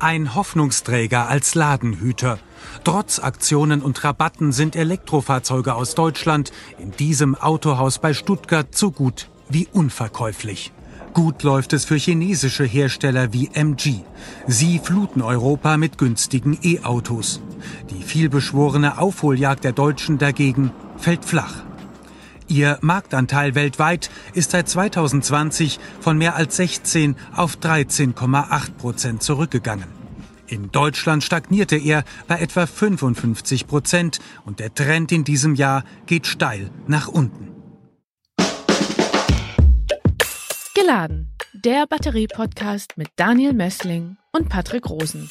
Ein Hoffnungsträger als Ladenhüter. Trotz Aktionen und Rabatten sind Elektrofahrzeuge aus Deutschland in diesem Autohaus bei Stuttgart so gut wie unverkäuflich. Gut läuft es für chinesische Hersteller wie MG. Sie fluten Europa mit günstigen E-Autos. Die vielbeschworene Aufholjagd der Deutschen dagegen fällt flach. Ihr Marktanteil weltweit ist seit 2020 von mehr als 16 auf 13,8 Prozent zurückgegangen. In Deutschland stagnierte er bei etwa 55 Prozent und der Trend in diesem Jahr geht steil nach unten. Geladen, der Batterie-Podcast mit Daniel Messling und Patrick Rosen.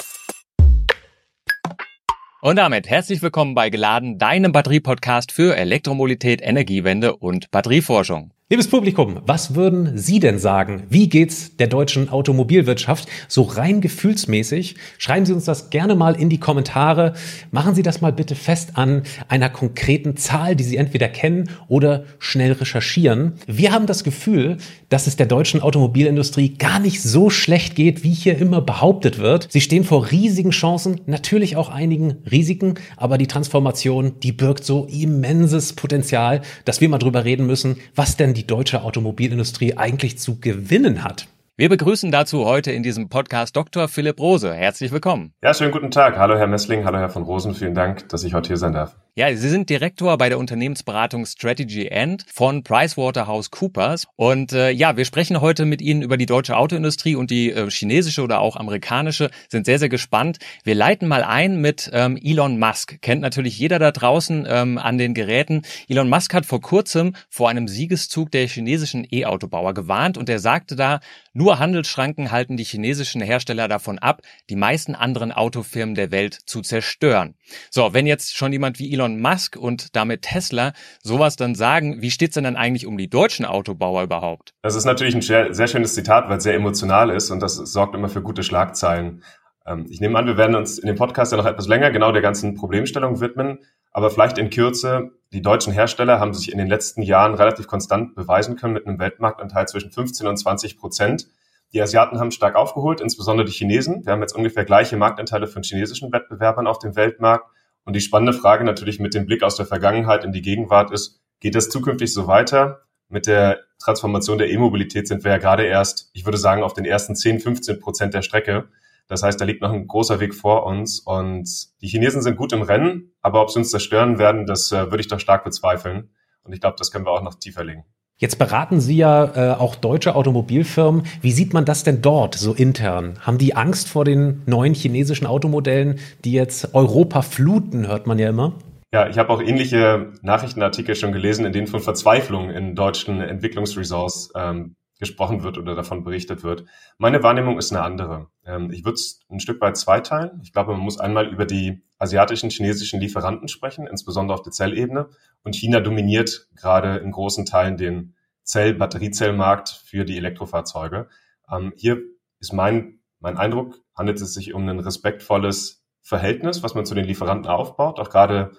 Und damit herzlich willkommen bei Geladen, deinem Batterie-Podcast für Elektromobilität, Energiewende und Batterieforschung. Liebes Publikum, was würden Sie denn sagen? Wie geht's der deutschen Automobilwirtschaft so rein gefühlsmäßig? Schreiben Sie uns das gerne mal in die Kommentare. Machen Sie das mal bitte fest an einer konkreten Zahl, die Sie entweder kennen oder schnell recherchieren. Wir haben das Gefühl, dass es der deutschen Automobilindustrie gar nicht so schlecht geht, wie hier immer behauptet wird. Sie stehen vor riesigen Chancen, natürlich auch einigen Risiken, aber die Transformation, die birgt so immenses Potenzial, dass wir mal drüber reden müssen, was denn die deutsche Automobilindustrie eigentlich zu gewinnen hat. Wir begrüßen dazu heute in diesem Podcast Dr. Philipp Rose. Herzlich willkommen. Ja, schönen guten Tag. Hallo Herr Messling, hallo Herr von Rosen. Vielen Dank, dass ich heute hier sein darf. Ja, Sie sind Direktor bei der Unternehmensberatung Strategy End von PricewaterhouseCoopers. Und äh, ja, wir sprechen heute mit Ihnen über die deutsche Autoindustrie und die äh, chinesische oder auch amerikanische. Sind sehr, sehr gespannt. Wir leiten mal ein mit ähm, Elon Musk. Kennt natürlich jeder da draußen ähm, an den Geräten. Elon Musk hat vor kurzem vor einem Siegeszug der chinesischen E-Autobauer gewarnt und er sagte da, nur Handelsschranken halten die chinesischen Hersteller davon ab, die meisten anderen Autofirmen der Welt zu zerstören. So, wenn jetzt schon jemand wie Elon Musk und damit Tesla sowas dann sagen, wie steht's denn dann eigentlich um die deutschen Autobauer überhaupt? Das ist natürlich ein sehr, sehr schönes Zitat, weil es sehr emotional ist und das sorgt immer für gute Schlagzeilen. Ähm, ich nehme an, wir werden uns in dem Podcast ja noch etwas länger genau der ganzen Problemstellung widmen, aber vielleicht in Kürze, die deutschen Hersteller haben sich in den letzten Jahren relativ konstant beweisen können mit einem Weltmarktanteil zwischen 15 und 20 Prozent. Die Asiaten haben stark aufgeholt, insbesondere die Chinesen. Wir haben jetzt ungefähr gleiche Marktanteile von chinesischen Wettbewerbern auf dem Weltmarkt. Und die spannende Frage natürlich mit dem Blick aus der Vergangenheit in die Gegenwart ist, geht das zukünftig so weiter? Mit der Transformation der E-Mobilität sind wir ja gerade erst, ich würde sagen, auf den ersten 10, 15 Prozent der Strecke. Das heißt, da liegt noch ein großer Weg vor uns und die Chinesen sind gut im Rennen, aber ob sie uns zerstören werden, das äh, würde ich doch stark bezweifeln. Und ich glaube, das können wir auch noch tiefer legen. Jetzt beraten Sie ja äh, auch deutsche Automobilfirmen. Wie sieht man das denn dort so intern? Haben die Angst vor den neuen chinesischen Automodellen, die jetzt Europa fluten, hört man ja immer? Ja, ich habe auch ähnliche Nachrichtenartikel schon gelesen, in denen von Verzweiflung in deutschen Entwicklungsresorts ähm, gesprochen wird oder davon berichtet wird. Meine Wahrnehmung ist eine andere. Ähm, ich würde es ein Stück weit zweiteilen. Ich glaube, man muss einmal über die asiatischen, chinesischen Lieferanten sprechen, insbesondere auf der Zellebene. Und China dominiert gerade in großen Teilen den Zell-, Batteriezellmarkt für die Elektrofahrzeuge. Ähm, hier ist mein, mein Eindruck, handelt es sich um ein respektvolles Verhältnis, was man zu den Lieferanten aufbaut, auch gerade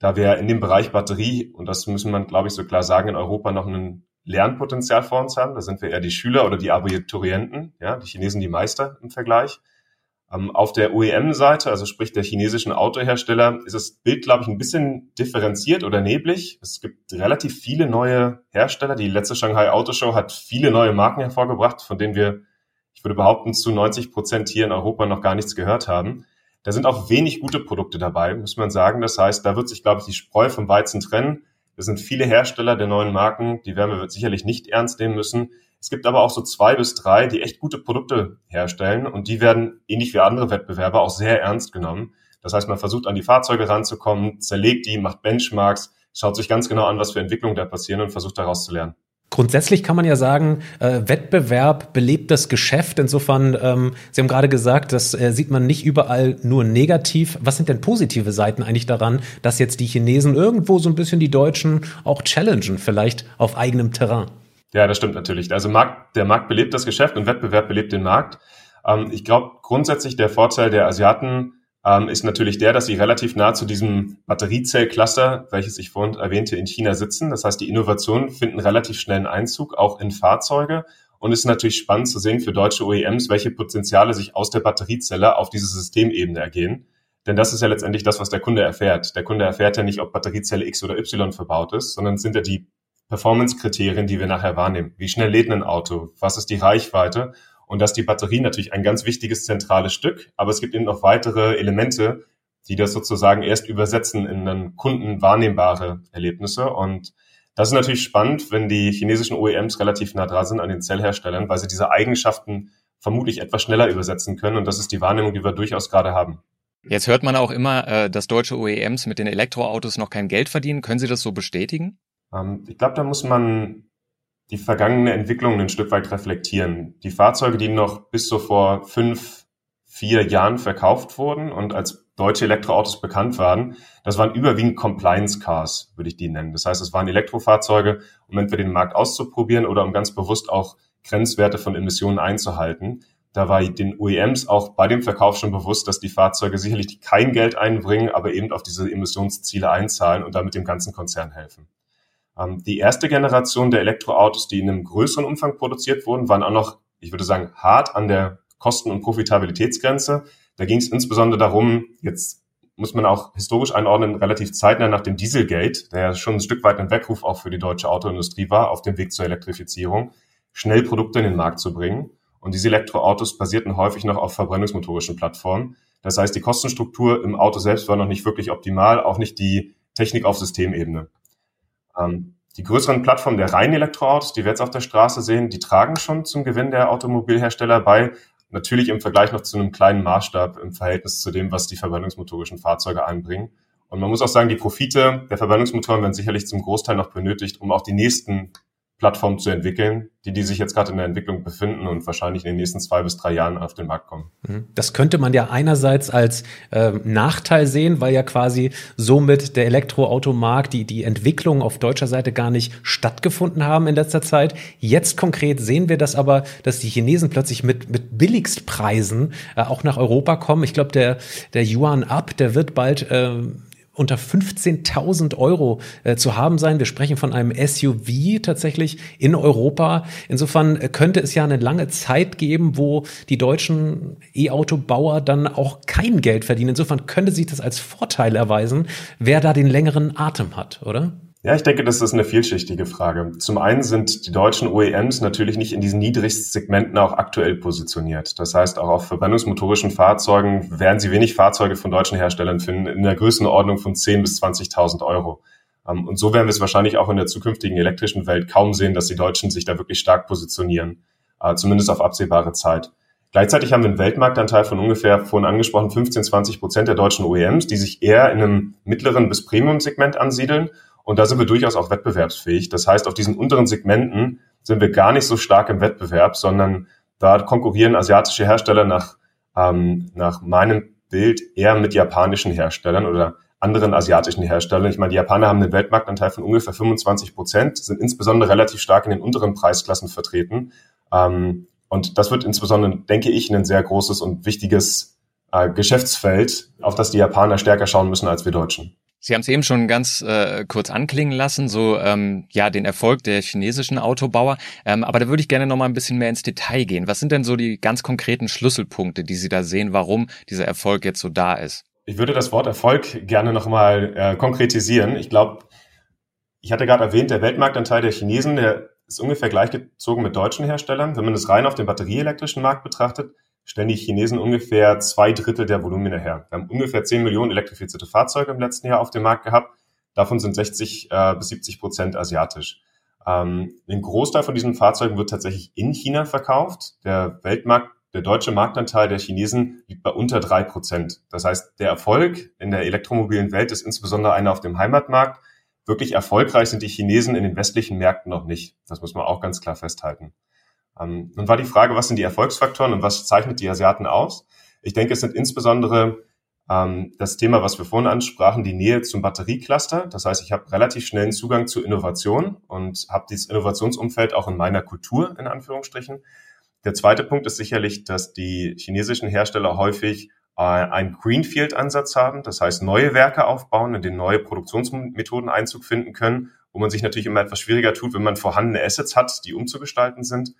da wir in dem Bereich Batterie, und das müssen man, glaube ich, so klar sagen, in Europa noch einen Lernpotenzial vor uns haben. Da sind wir eher die Schüler oder die Abiturienten, ja, die Chinesen die Meister im Vergleich. Ähm, auf der OEM-Seite, also sprich der chinesischen Autohersteller, ist das Bild, glaube ich, ein bisschen differenziert oder neblig. Es gibt relativ viele neue Hersteller. Die letzte Shanghai Autoshow hat viele neue Marken hervorgebracht, von denen wir, ich würde behaupten, zu 90 Prozent hier in Europa noch gar nichts gehört haben. Da sind auch wenig gute Produkte dabei, muss man sagen. Das heißt, da wird sich, glaube ich, die Spreu vom Weizen trennen. Es sind viele Hersteller der neuen Marken, die werden wir sicherlich nicht ernst nehmen müssen. Es gibt aber auch so zwei bis drei, die echt gute Produkte herstellen und die werden ähnlich wie andere Wettbewerber auch sehr ernst genommen. Das heißt, man versucht an die Fahrzeuge ranzukommen, zerlegt die, macht Benchmarks, schaut sich ganz genau an, was für Entwicklungen da passieren und versucht daraus zu lernen. Grundsätzlich kann man ja sagen, äh, Wettbewerb belebt das Geschäft. Insofern, ähm, Sie haben gerade gesagt, das äh, sieht man nicht überall nur negativ. Was sind denn positive Seiten eigentlich daran, dass jetzt die Chinesen irgendwo so ein bisschen die Deutschen auch challengen, vielleicht auf eigenem Terrain? Ja, das stimmt natürlich. Also Markt, der Markt belebt das Geschäft und Wettbewerb belebt den Markt. Ähm, ich glaube grundsätzlich der Vorteil der Asiaten ähm, ist natürlich der, dass sie relativ nah zu diesem Batteriezellcluster, welches ich vorhin erwähnte, in China sitzen. Das heißt, die Innovationen finden relativ schnellen Einzug auch in Fahrzeuge. Und es ist natürlich spannend zu sehen für deutsche OEMs, welche Potenziale sich aus der Batteriezelle auf diese Systemebene ergehen. Denn das ist ja letztendlich das, was der Kunde erfährt. Der Kunde erfährt ja nicht, ob Batteriezelle X oder Y verbaut ist, sondern sind ja die Performance-Kriterien, die wir nachher wahrnehmen. Wie schnell lädt ein Auto? Was ist die Reichweite? Und dass die Batterie natürlich ein ganz wichtiges zentrales Stück, aber es gibt eben noch weitere Elemente, die das sozusagen erst übersetzen in dann kundenwahrnehmbare Erlebnisse. Und das ist natürlich spannend, wenn die chinesischen OEMs relativ nah dran sind an den Zellherstellern, weil sie diese Eigenschaften vermutlich etwas schneller übersetzen können. Und das ist die Wahrnehmung, die wir durchaus gerade haben. Jetzt hört man auch immer, äh, dass deutsche OEMs mit den Elektroautos noch kein Geld verdienen. Können Sie das so bestätigen? Ähm, ich glaube, da muss man die vergangene Entwicklung ein Stück weit reflektieren. Die Fahrzeuge, die noch bis so vor fünf, vier Jahren verkauft wurden und als deutsche Elektroautos bekannt waren, das waren überwiegend Compliance Cars, würde ich die nennen. Das heißt, es waren Elektrofahrzeuge, um entweder den Markt auszuprobieren oder um ganz bewusst auch Grenzwerte von Emissionen einzuhalten. Da war den OEMs auch bei dem Verkauf schon bewusst, dass die Fahrzeuge sicherlich kein Geld einbringen, aber eben auf diese Emissionsziele einzahlen und damit dem ganzen Konzern helfen. Ähm, die erste Generation der Elektroautos, die in einem größeren Umfang produziert wurden, waren auch noch, ich würde sagen, hart an der Kosten- und Profitabilitätsgrenze. Da ging es insbesondere darum, jetzt muss man auch historisch einordnen, relativ zeitnah nach dem Dieselgate, der ja schon ein Stück weit ein Weckruf auch für die deutsche Autoindustrie war, auf dem Weg zur Elektrifizierung, schnell Produkte in den Markt zu bringen. Und diese Elektroautos basierten häufig noch auf verbrennungsmotorischen Plattformen. Das heißt, die Kostenstruktur im Auto selbst war noch nicht wirklich optimal, auch nicht die Technik auf Systemebene. Ähm, die größeren Plattformen der reinen Elektroautos, die wir jetzt auf der Straße sehen, die tragen schon zum Gewinn der Automobilhersteller bei. Natürlich im Vergleich noch zu einem kleinen Maßstab im Verhältnis zu dem, was die verbrennungsmotorischen Fahrzeuge einbringen. Und man muss auch sagen, die Profite der Verbrennungsmotoren werden sicherlich zum Großteil noch benötigt, um auch die nächsten Plattform zu entwickeln, die, die sich jetzt gerade in der Entwicklung befinden und wahrscheinlich in den nächsten zwei bis drei Jahren auf den Markt kommen. Mhm. Das könnte man ja einerseits als äh, Nachteil sehen, weil ja quasi somit der Elektroautomarkt, die, die Entwicklung auf deutscher Seite gar nicht stattgefunden haben in letzter Zeit. Jetzt konkret sehen wir das aber, dass die Chinesen plötzlich mit, mit Billigstpreisen äh, auch nach Europa kommen. Ich glaube, der, der Yuan Up, der wird bald äh, unter 15.000 Euro äh, zu haben sein. Wir sprechen von einem SUV tatsächlich in Europa. Insofern äh, könnte es ja eine lange Zeit geben, wo die deutschen E-Auto-Bauer dann auch kein Geld verdienen. Insofern könnte sich das als Vorteil erweisen, wer da den längeren Atem hat, oder? Ja, ich denke, das ist eine vielschichtige Frage. Zum einen sind die deutschen OEMs natürlich nicht in diesen Niedrigstsegmenten auch aktuell positioniert. Das heißt, auch auf verbrennungsmotorischen Fahrzeugen werden Sie wenig Fahrzeuge von deutschen Herstellern finden in der Größenordnung von 10.000 bis 20.000 Euro. Ähm, und so werden wir es wahrscheinlich auch in der zukünftigen elektrischen Welt kaum sehen, dass die Deutschen sich da wirklich stark positionieren, äh, zumindest auf absehbare Zeit. Gleichzeitig haben wir einen Weltmarktanteil von ungefähr, vorhin angesprochen, 15, 20 Prozent der deutschen OEMs, die sich eher in einem mittleren bis Premium-Segment ansiedeln und da sind wir durchaus auch wettbewerbsfähig. Das heißt, auf diesen unteren Segmenten sind wir gar nicht so stark im Wettbewerb, sondern da konkurrieren asiatische Hersteller nach, ähm, nach meinem Bild eher mit japanischen Herstellern oder anderen asiatischen Herstellern. Ich meine, die Japaner haben einen Weltmarktanteil von ungefähr 25 Prozent, sind insbesondere relativ stark in den unteren Preisklassen vertreten. Ähm, und das wird insbesondere, denke ich, ein sehr großes und wichtiges äh, Geschäftsfeld, auf das die Japaner stärker schauen müssen als wir Deutschen. Sie haben es eben schon ganz äh, kurz anklingen lassen, so ähm, ja den Erfolg der chinesischen Autobauer. Ähm, aber da würde ich gerne noch mal ein bisschen mehr ins Detail gehen. Was sind denn so die ganz konkreten Schlüsselpunkte, die Sie da sehen, warum dieser Erfolg jetzt so da ist? Ich würde das Wort Erfolg gerne noch mal äh, konkretisieren. Ich glaube, ich hatte gerade erwähnt, der Weltmarktanteil der Chinesen, der ist ungefähr gleichgezogen mit deutschen Herstellern. Wenn man das rein auf den batterieelektrischen Markt betrachtet, stellen die Chinesen ungefähr zwei Drittel der Volumina her. Wir haben ungefähr 10 Millionen elektrifizierte Fahrzeuge im letzten Jahr auf dem Markt gehabt. Davon sind 60 äh, bis 70 Prozent asiatisch. Ähm, ein Großteil von diesen Fahrzeugen wird tatsächlich in China verkauft. Der Weltmarkt, der deutsche Marktanteil der Chinesen liegt bei unter drei Prozent. Das heißt, der Erfolg in der elektromobilen Welt ist insbesondere einer auf dem Heimatmarkt. Wirklich erfolgreich sind die Chinesen in den westlichen Märkten noch nicht. Das muss man auch ganz klar festhalten. Ähm, nun war die Frage, was sind die Erfolgsfaktoren und was zeichnet die Asiaten aus? Ich denke, es sind insbesondere ähm, das Thema, was wir vorhin ansprachen, die Nähe zum Batteriecluster. Das heißt, ich habe relativ schnellen Zugang zu Innovation und habe dieses Innovationsumfeld auch in meiner Kultur, in Anführungsstrichen. Der zweite Punkt ist sicherlich, dass die chinesischen Hersteller häufig äh, einen Greenfield-Ansatz haben, das heißt neue Werke aufbauen, in denen neue Produktionsmethoden Einzug finden können, wo man sich natürlich immer etwas schwieriger tut, wenn man vorhandene Assets hat, die umzugestalten sind.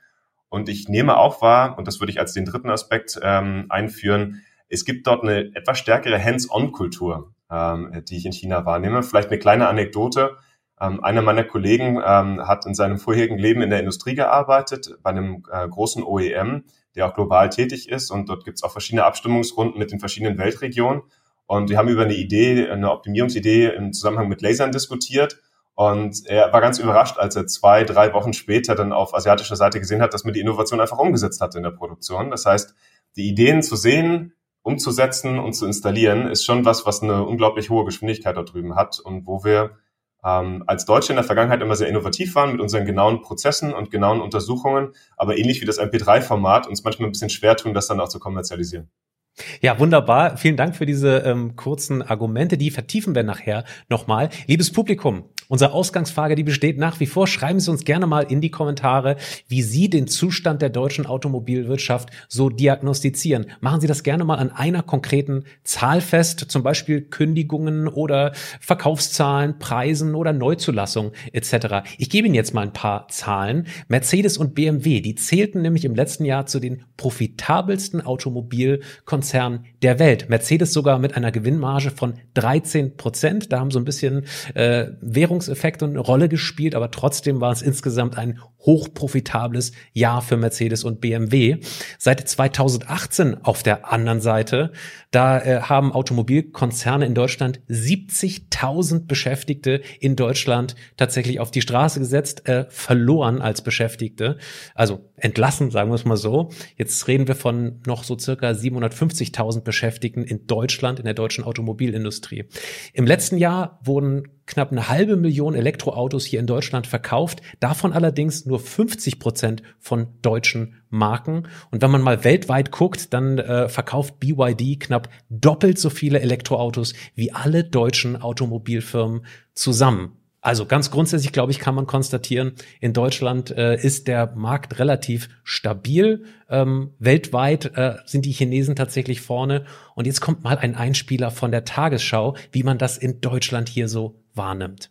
Und ich nehme auch wahr, und das würde ich als den dritten Aspekt ähm, einführen, es gibt dort eine etwas stärkere Hands-on-Kultur, ähm, die ich in China wahrnehme. Vielleicht eine kleine Anekdote. Ähm, einer meiner Kollegen ähm, hat in seinem vorherigen Leben in der Industrie gearbeitet, bei einem äh, großen OEM, der auch global tätig ist. Und dort gibt es auch verschiedene Abstimmungsrunden mit den verschiedenen Weltregionen. Und wir haben über eine Idee, eine Optimierungsidee im Zusammenhang mit Lasern diskutiert. Und er war ganz überrascht, als er zwei, drei Wochen später dann auf asiatischer Seite gesehen hat, dass man die Innovation einfach umgesetzt hat in der Produktion. Das heißt, die Ideen zu sehen, umzusetzen und zu installieren, ist schon was, was eine unglaublich hohe Geschwindigkeit da drüben hat und wo wir ähm, als Deutsche in der Vergangenheit immer sehr innovativ waren mit unseren genauen Prozessen und genauen Untersuchungen, aber ähnlich wie das MP3-Format uns manchmal ein bisschen schwer tun, das dann auch zu kommerzialisieren. Ja, wunderbar. Vielen Dank für diese ähm, kurzen Argumente. Die vertiefen wir nachher nochmal. Liebes Publikum, Unsere Ausgangsfrage, die besteht nach wie vor. Schreiben Sie uns gerne mal in die Kommentare, wie Sie den Zustand der deutschen Automobilwirtschaft so diagnostizieren. Machen Sie das gerne mal an einer konkreten Zahl fest, zum Beispiel Kündigungen oder Verkaufszahlen, Preisen oder Neuzulassung etc. Ich gebe Ihnen jetzt mal ein paar Zahlen. Mercedes und BMW, die zählten nämlich im letzten Jahr zu den profitabelsten Automobilkonzernen der Welt. Mercedes sogar mit einer Gewinnmarge von 13 Prozent. Da haben so ein bisschen äh, Währung Überraschungseffekte eine Rolle gespielt, aber trotzdem war es insgesamt ein hochprofitables Jahr für Mercedes und BMW. Seit 2018 auf der anderen Seite, da äh, haben Automobilkonzerne in Deutschland 70.000 Beschäftigte in Deutschland tatsächlich auf die Straße gesetzt, äh, verloren als Beschäftigte, also entlassen, sagen wir es mal so. Jetzt reden wir von noch so circa 750.000 Beschäftigten in Deutschland, in der deutschen Automobilindustrie. Im letzten Jahr wurden knapp eine halbe Million Elektroautos hier in Deutschland verkauft, davon allerdings nur 50 Prozent von deutschen Marken. Und wenn man mal weltweit guckt, dann äh, verkauft BYD knapp doppelt so viele Elektroautos wie alle deutschen Automobilfirmen zusammen. Also ganz grundsätzlich, glaube ich, kann man konstatieren, in Deutschland äh, ist der Markt relativ stabil. Ähm, weltweit äh, sind die Chinesen tatsächlich vorne. Und jetzt kommt mal ein Einspieler von der Tagesschau, wie man das in Deutschland hier so wahrnimmt.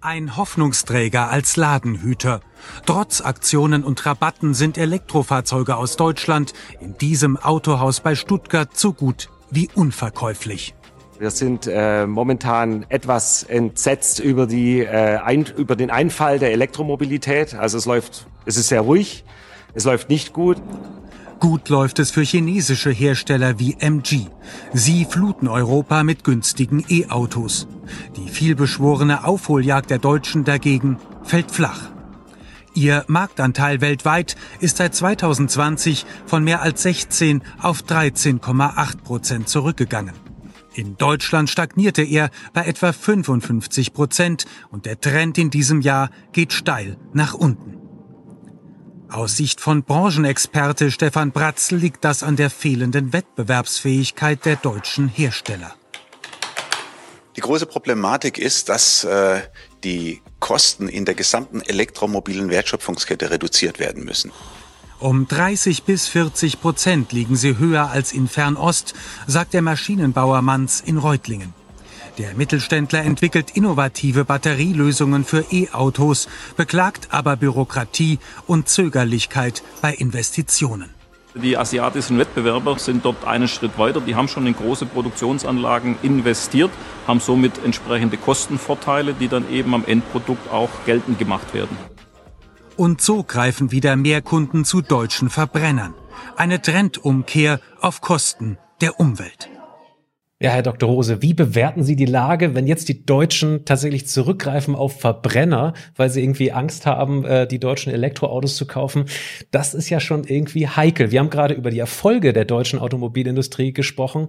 Ein Hoffnungsträger als Ladenhüter. Trotz Aktionen und Rabatten sind Elektrofahrzeuge aus Deutschland in diesem Autohaus bei Stuttgart so gut wie unverkäuflich. Wir sind äh, momentan etwas entsetzt über, die, äh, ein, über den Einfall der Elektromobilität. Also es läuft, es ist sehr ruhig, es läuft nicht gut. Gut läuft es für chinesische Hersteller wie MG. Sie fluten Europa mit günstigen E-Autos. Die vielbeschworene Aufholjagd der Deutschen dagegen fällt flach. Ihr Marktanteil weltweit ist seit 2020 von mehr als 16 auf 13,8 Prozent zurückgegangen. In Deutschland stagnierte er bei etwa 55 Prozent und der Trend in diesem Jahr geht steil nach unten. Aus Sicht von Branchenexperte Stefan Bratzl liegt das an der fehlenden Wettbewerbsfähigkeit der deutschen Hersteller. Die große Problematik ist, dass äh, die Kosten in der gesamten elektromobilen Wertschöpfungskette reduziert werden müssen. Um 30 bis 40 Prozent liegen sie höher als in Fernost, sagt der Maschinenbauer Manz in Reutlingen. Der Mittelständler entwickelt innovative Batterielösungen für E-Autos, beklagt aber Bürokratie und Zögerlichkeit bei Investitionen. Die asiatischen Wettbewerber sind dort einen Schritt weiter. Die haben schon in große Produktionsanlagen investiert, haben somit entsprechende Kostenvorteile, die dann eben am Endprodukt auch geltend gemacht werden. Und so greifen wieder mehr Kunden zu deutschen Verbrennern. Eine Trendumkehr auf Kosten der Umwelt. Ja, Herr Dr. Rose, wie bewerten Sie die Lage, wenn jetzt die Deutschen tatsächlich zurückgreifen auf Verbrenner, weil sie irgendwie Angst haben, äh, die deutschen Elektroautos zu kaufen? Das ist ja schon irgendwie heikel. Wir haben gerade über die Erfolge der deutschen Automobilindustrie gesprochen.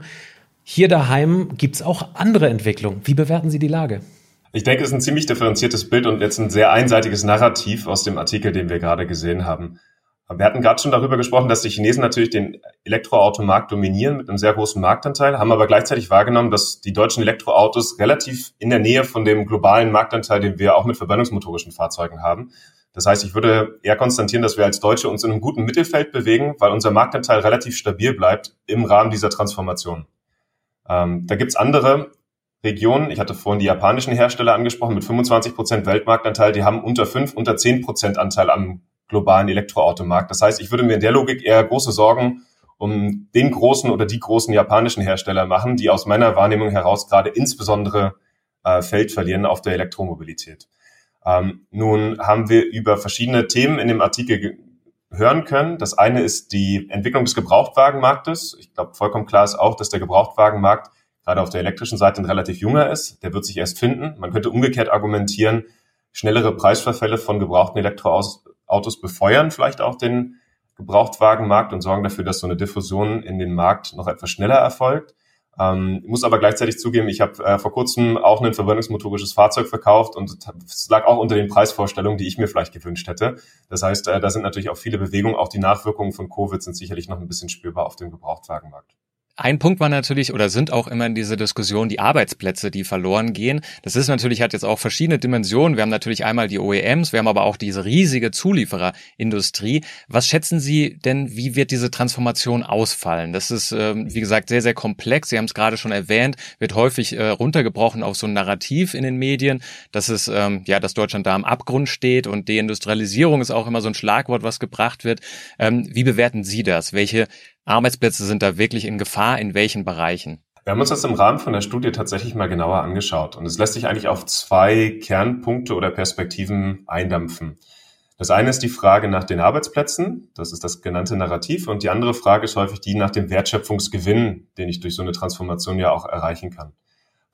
Hier daheim gibt's auch andere Entwicklungen. Wie bewerten Sie die Lage? Ich denke, es ist ein ziemlich differenziertes Bild und jetzt ein sehr einseitiges Narrativ aus dem Artikel, den wir gerade gesehen haben. Wir hatten gerade schon darüber gesprochen, dass die Chinesen natürlich den Elektroautomarkt dominieren mit einem sehr großen Marktanteil, haben aber gleichzeitig wahrgenommen, dass die deutschen Elektroautos relativ in der Nähe von dem globalen Marktanteil, den wir auch mit verbrennungsmotorischen Fahrzeugen haben. Das heißt, ich würde eher konstatieren, dass wir als Deutsche uns in einem guten Mittelfeld bewegen, weil unser Marktanteil relativ stabil bleibt im Rahmen dieser Transformation. Ähm, da gibt's andere Regionen, ich hatte vorhin die japanischen Hersteller angesprochen, mit 25 Prozent Weltmarktanteil, die haben unter 5, unter 10 Prozent Anteil am globalen Elektroautomarkt. Das heißt, ich würde mir in der Logik eher große Sorgen um den großen oder die großen japanischen Hersteller machen, die aus meiner Wahrnehmung heraus gerade insbesondere äh, Feld verlieren auf der Elektromobilität. Ähm, nun haben wir über verschiedene Themen in dem Artikel hören können. Das eine ist die Entwicklung des Gebrauchtwagenmarktes. Ich glaube, vollkommen klar ist auch, dass der Gebrauchtwagenmarkt gerade auf der elektrischen Seite ein relativ junger ist. Der wird sich erst finden. Man könnte umgekehrt argumentieren, schnellere Preisverfälle von gebrauchten Elektroautos befeuern vielleicht auch den Gebrauchtwagenmarkt und sorgen dafür, dass so eine Diffusion in den Markt noch etwas schneller erfolgt. Ähm, muss aber gleichzeitig zugeben, ich habe äh, vor kurzem auch ein verbrennungsmotorisches Fahrzeug verkauft und es lag auch unter den Preisvorstellungen, die ich mir vielleicht gewünscht hätte. Das heißt, äh, da sind natürlich auch viele Bewegungen, auch die Nachwirkungen von Covid sind sicherlich noch ein bisschen spürbar auf dem Gebrauchtwagenmarkt. Ein Punkt war natürlich oder sind auch immer in dieser Diskussion die Arbeitsplätze, die verloren gehen. Das ist natürlich, hat jetzt auch verschiedene Dimensionen. Wir haben natürlich einmal die OEMs, wir haben aber auch diese riesige Zuliefererindustrie. Was schätzen Sie denn, wie wird diese Transformation ausfallen? Das ist, ähm, wie gesagt, sehr, sehr komplex. Sie haben es gerade schon erwähnt, wird häufig äh, runtergebrochen auf so ein Narrativ in den Medien, dass es, ähm, ja, dass Deutschland da am Abgrund steht und Deindustrialisierung ist auch immer so ein Schlagwort, was gebracht wird. Ähm, wie bewerten Sie das? Welche Arbeitsplätze sind da wirklich in Gefahr, in welchen Bereichen? Wir haben uns das im Rahmen von der Studie tatsächlich mal genauer angeschaut und es lässt sich eigentlich auf zwei Kernpunkte oder Perspektiven eindampfen. Das eine ist die Frage nach den Arbeitsplätzen, das ist das genannte Narrativ, und die andere Frage ist häufig die nach dem Wertschöpfungsgewinn, den ich durch so eine Transformation ja auch erreichen kann.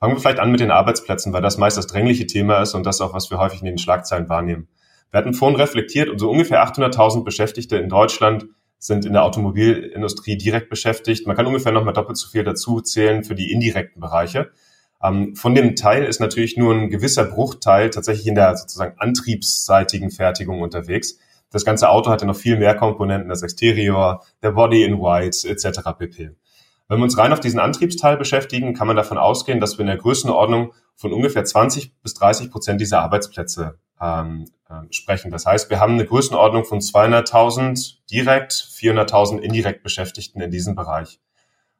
Fangen wir vielleicht an mit den Arbeitsplätzen, weil das meist das drängliche Thema ist und das auch, was wir häufig in den Schlagzeilen wahrnehmen. Wir hatten vorhin reflektiert und so ungefähr 800.000 Beschäftigte in Deutschland sind in der Automobilindustrie direkt beschäftigt. Man kann ungefähr noch mal doppelt so viel dazu zählen für die indirekten Bereiche. Ähm, von dem Teil ist natürlich nur ein gewisser Bruchteil tatsächlich in der sozusagen antriebsseitigen Fertigung unterwegs. Das ganze Auto hat ja noch viel mehr Komponenten, das Exterior, der Body in White etc. pp. Wenn wir uns rein auf diesen Antriebsteil beschäftigen, kann man davon ausgehen, dass wir in der Größenordnung von ungefähr 20 bis 30 Prozent dieser Arbeitsplätze ähm, äh, sprechen. Das heißt, wir haben eine Größenordnung von 200.000 direkt, 400.000 indirekt Beschäftigten in diesem Bereich.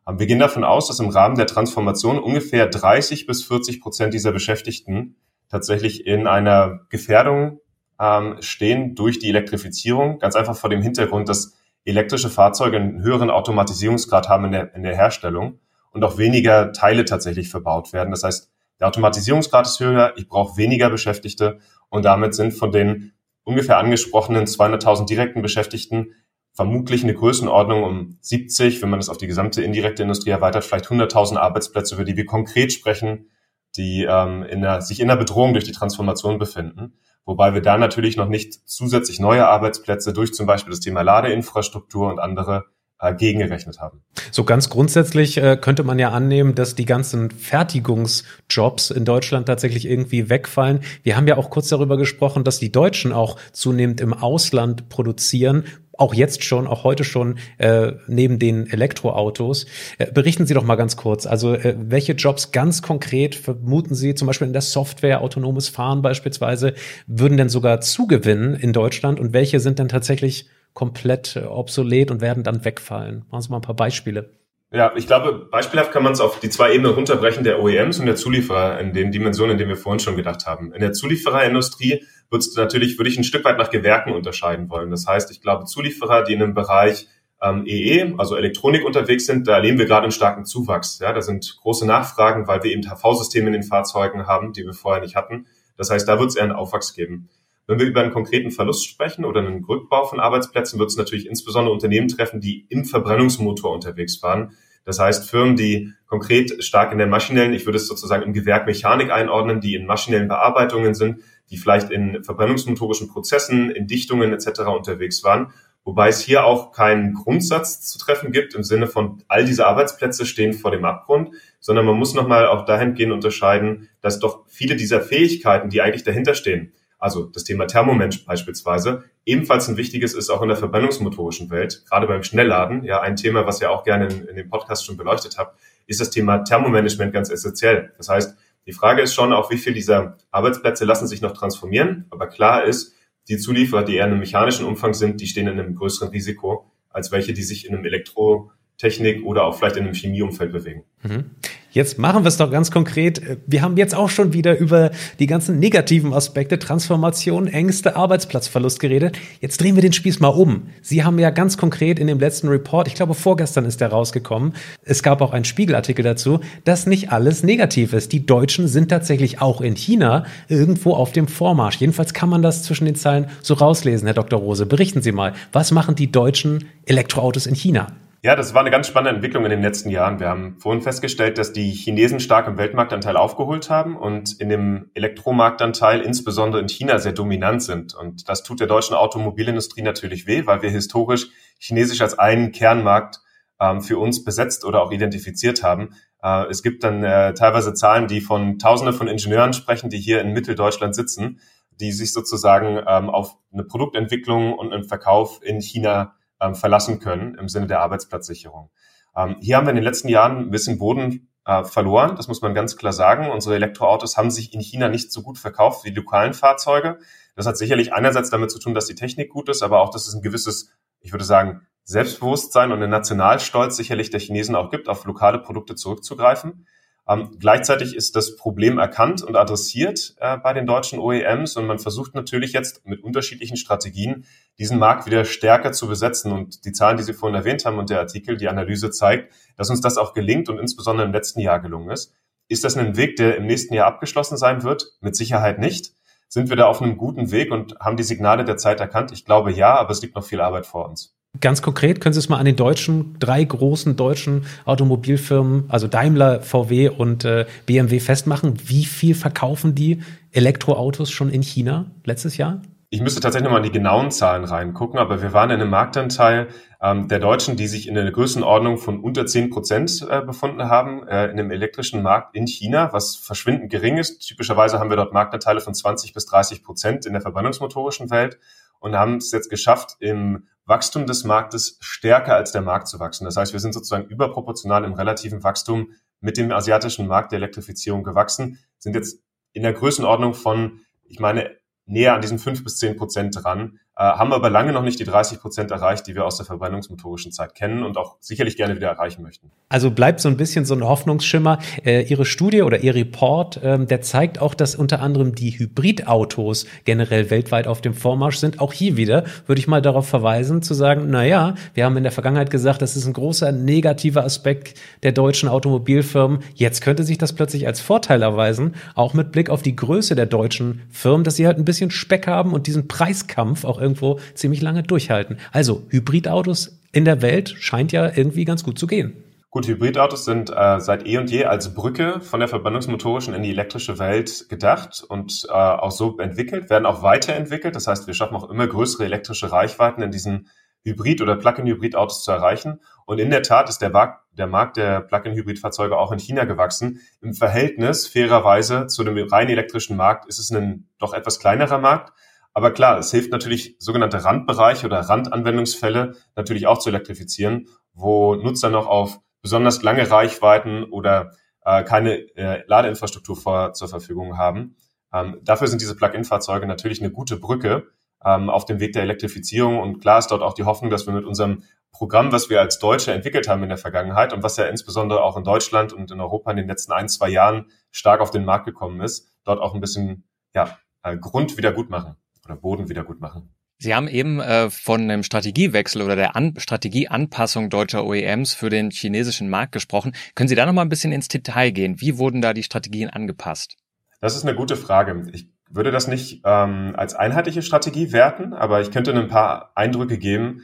Ähm, wir gehen davon aus, dass im Rahmen der Transformation ungefähr 30 bis 40 Prozent dieser Beschäftigten tatsächlich in einer Gefährdung ähm, stehen durch die Elektrifizierung. Ganz einfach vor dem Hintergrund, dass elektrische Fahrzeuge einen höheren Automatisierungsgrad haben in der, in der Herstellung und auch weniger Teile tatsächlich verbaut werden. Das heißt, der Automatisierungsgrad ist höher, ich brauche weniger Beschäftigte und damit sind von den ungefähr angesprochenen 200.000 direkten Beschäftigten vermutlich eine Größenordnung um 70, wenn man das auf die gesamte indirekte Industrie erweitert, vielleicht 100.000 Arbeitsplätze, über die wir konkret sprechen, die ähm, in der, sich in der Bedrohung durch die Transformation befinden. Wobei wir da natürlich noch nicht zusätzlich neue Arbeitsplätze durch zum Beispiel das Thema Ladeinfrastruktur und andere gegengerechnet haben. So ganz grundsätzlich äh, könnte man ja annehmen, dass die ganzen Fertigungsjobs in Deutschland tatsächlich irgendwie wegfallen. Wir haben ja auch kurz darüber gesprochen, dass die Deutschen auch zunehmend im Ausland produzieren, auch jetzt schon, auch heute schon äh, neben den Elektroautos. Äh, berichten Sie doch mal ganz kurz. Also äh, welche Jobs ganz konkret vermuten Sie, zum Beispiel in der Software, autonomes Fahren beispielsweise, würden denn sogar zugewinnen in Deutschland und welche sind denn tatsächlich komplett äh, obsolet und werden dann wegfallen? Machen Sie mal ein paar Beispiele. Ja, ich glaube, beispielhaft kann man es auf die zwei Ebenen runterbrechen, der OEMs und der Zulieferer, in den Dimensionen, in denen wir vorhin schon gedacht haben. In der Zuliefererindustrie wird natürlich, würde ich ein Stück weit nach Gewerken unterscheiden wollen. Das heißt, ich glaube, Zulieferer, die in einem Bereich ähm, EE, also Elektronik unterwegs sind, da erleben wir gerade einen starken Zuwachs. Ja, da sind große Nachfragen, weil wir eben HV-Systeme in den Fahrzeugen haben, die wir vorher nicht hatten. Das heißt, da wird es eher einen Aufwachs geben. Wenn wir über einen konkreten Verlust sprechen oder einen Rückbau von Arbeitsplätzen, wird es natürlich insbesondere Unternehmen treffen, die im Verbrennungsmotor unterwegs waren. Das heißt, Firmen, die konkret stark in der maschinellen, ich würde es sozusagen im Gewerk Mechanik einordnen, die in maschinellen Bearbeitungen sind, die vielleicht in verbrennungsmotorischen Prozessen, in Dichtungen etc. unterwegs waren. Wobei es hier auch keinen Grundsatz zu treffen gibt im Sinne von all diese Arbeitsplätze stehen vor dem Abgrund, sondern man muss nochmal auch dahingehend unterscheiden, dass doch viele dieser Fähigkeiten, die eigentlich dahinter stehen, also das Thema Thermomensch beispielsweise, ebenfalls ein wichtiges ist auch in der verbrennungsmotorischen Welt, gerade beim Schnellladen, ja ein Thema, was ihr auch gerne in, in dem Podcast schon beleuchtet habt, ist das Thema Thermomanagement ganz essentiell. Das heißt, die Frage ist schon auch, wie viel dieser Arbeitsplätze lassen sich noch transformieren, aber klar ist, die Zulieferer, die eher in einem mechanischen Umfang sind, die stehen in einem größeren Risiko, als welche, die sich in einem Elektrotechnik oder auch vielleicht in einem Chemieumfeld bewegen. Mhm. Jetzt machen wir es doch ganz konkret. Wir haben jetzt auch schon wieder über die ganzen negativen Aspekte, Transformation, Ängste, Arbeitsplatzverlust geredet. Jetzt drehen wir den Spieß mal um. Sie haben ja ganz konkret in dem letzten Report, ich glaube vorgestern ist der rausgekommen, es gab auch einen Spiegelartikel dazu, dass nicht alles negativ ist. Die Deutschen sind tatsächlich auch in China irgendwo auf dem Vormarsch. Jedenfalls kann man das zwischen den Zeilen so rauslesen, Herr Dr. Rose. Berichten Sie mal, was machen die deutschen Elektroautos in China? Ja, das war eine ganz spannende Entwicklung in den letzten Jahren. Wir haben vorhin festgestellt, dass die Chinesen stark im Weltmarktanteil aufgeholt haben und in dem Elektromarktanteil insbesondere in China sehr dominant sind. Und das tut der deutschen Automobilindustrie natürlich weh, weil wir historisch Chinesisch als einen Kernmarkt ähm, für uns besetzt oder auch identifiziert haben. Äh, es gibt dann äh, teilweise Zahlen, die von Tausende von Ingenieuren sprechen, die hier in Mitteldeutschland sitzen, die sich sozusagen ähm, auf eine Produktentwicklung und einen Verkauf in China ähm, verlassen können im Sinne der Arbeitsplatzsicherung. Ähm, hier haben wir in den letzten Jahren ein bisschen Boden äh, verloren, das muss man ganz klar sagen. Unsere Elektroautos haben sich in China nicht so gut verkauft wie die lokalen Fahrzeuge. Das hat sicherlich einerseits damit zu tun, dass die Technik gut ist, aber auch, dass es ein gewisses, ich würde sagen, Selbstbewusstsein und einen Nationalstolz sicherlich der Chinesen auch gibt, auf lokale Produkte zurückzugreifen. Ähm, gleichzeitig ist das Problem erkannt und adressiert äh, bei den deutschen OEMs und man versucht natürlich jetzt mit unterschiedlichen Strategien diesen Markt wieder stärker zu besetzen. Und die Zahlen, die Sie vorhin erwähnt haben und der Artikel, die Analyse zeigt, dass uns das auch gelingt und insbesondere im letzten Jahr gelungen ist. Ist das ein Weg, der im nächsten Jahr abgeschlossen sein wird? Mit Sicherheit nicht. Sind wir da auf einem guten Weg und haben die Signale der Zeit erkannt? Ich glaube ja, aber es liegt noch viel Arbeit vor uns. Ganz konkret können Sie es mal an den deutschen, drei großen deutschen Automobilfirmen, also Daimler, VW und äh, BMW festmachen. Wie viel verkaufen die Elektroautos schon in China letztes Jahr? Ich müsste tatsächlich nochmal in die genauen Zahlen reingucken, aber wir waren in einem Marktanteil ähm, der Deutschen, die sich in einer Größenordnung von unter 10 Prozent äh, befunden haben, äh, in einem elektrischen Markt in China, was verschwindend gering ist. Typischerweise haben wir dort Marktanteile von 20 bis 30 Prozent in der verbrennungsmotorischen Welt und haben es jetzt geschafft, im Wachstum des Marktes stärker als der Markt zu wachsen. Das heißt, wir sind sozusagen überproportional im relativen Wachstum mit dem asiatischen Markt der Elektrifizierung gewachsen, sind jetzt in der Größenordnung von, ich meine, näher an diesen fünf bis zehn Prozent dran, haben aber lange noch nicht die 30 Prozent erreicht, die wir aus der verbrennungsmotorischen Zeit kennen und auch sicherlich gerne wieder erreichen möchten. Also bleibt so ein bisschen so ein Hoffnungsschimmer. Äh, Ihre Studie oder Ihr Report, ähm, der zeigt auch, dass unter anderem die Hybridautos generell weltweit auf dem Vormarsch sind. Auch hier wieder würde ich mal darauf verweisen, zu sagen, na ja, wir haben in der Vergangenheit gesagt, das ist ein großer negativer Aspekt der deutschen Automobilfirmen. Jetzt könnte sich das plötzlich als Vorteil erweisen, auch mit Blick auf die Größe der deutschen Firmen, dass sie halt ein bisschen Speck haben und diesen Preiskampf auch irgendwo ziemlich lange durchhalten. Also Hybridautos in der Welt scheint ja irgendwie ganz gut zu gehen. Gut, Hybridautos sind äh, seit eh und je als Brücke von der verbrennungsmotorischen in die elektrische Welt gedacht und äh, auch so entwickelt, werden auch weiterentwickelt. Das heißt, wir schaffen auch immer größere elektrische Reichweiten in diesen Hybrid- oder Plug-in-Hybrid-Autos zu erreichen. Und in der Tat ist der, Markt der, der Plug-in-Hybrid-Fahrzeuge auch in China gewachsen. Im Verhältnis, fairerweise, zu dem rein elektrischen Markt ist es ein doch etwas kleinerer Markt. Aber klar, es hilft natürlich, sogenannte Randbereiche oder Randanwendungsfälle natürlich auch zu elektrifizieren, wo Nutzer noch auf besonders lange Reichweiten oder äh, keine äh, Ladeinfrastruktur vor, zur Verfügung haben. Ähm, dafür sind diese Plug-in-Fahrzeuge natürlich eine gute Brücke ähm, auf dem Weg der Elektrifizierung. Und klar ist dort auch die Hoffnung, dass wir mit unserem Programm, was wir als Deutsche entwickelt haben in der Vergangenheit und was ja insbesondere auch in Deutschland und in Europa in den letzten ein, zwei Jahren stark auf den Markt gekommen ist, dort auch ein bisschen ja, äh, Grund wieder gut machen oder Boden wieder gut machen. Sie haben eben äh, von einem Strategiewechsel oder der An Strategieanpassung deutscher OEMs für den chinesischen Markt gesprochen. Können Sie da noch mal ein bisschen ins Detail gehen? Wie wurden da die Strategien angepasst? Das ist eine gute Frage. Ich würde das nicht ähm, als einheitliche Strategie werten, aber ich könnte ein paar Eindrücke geben,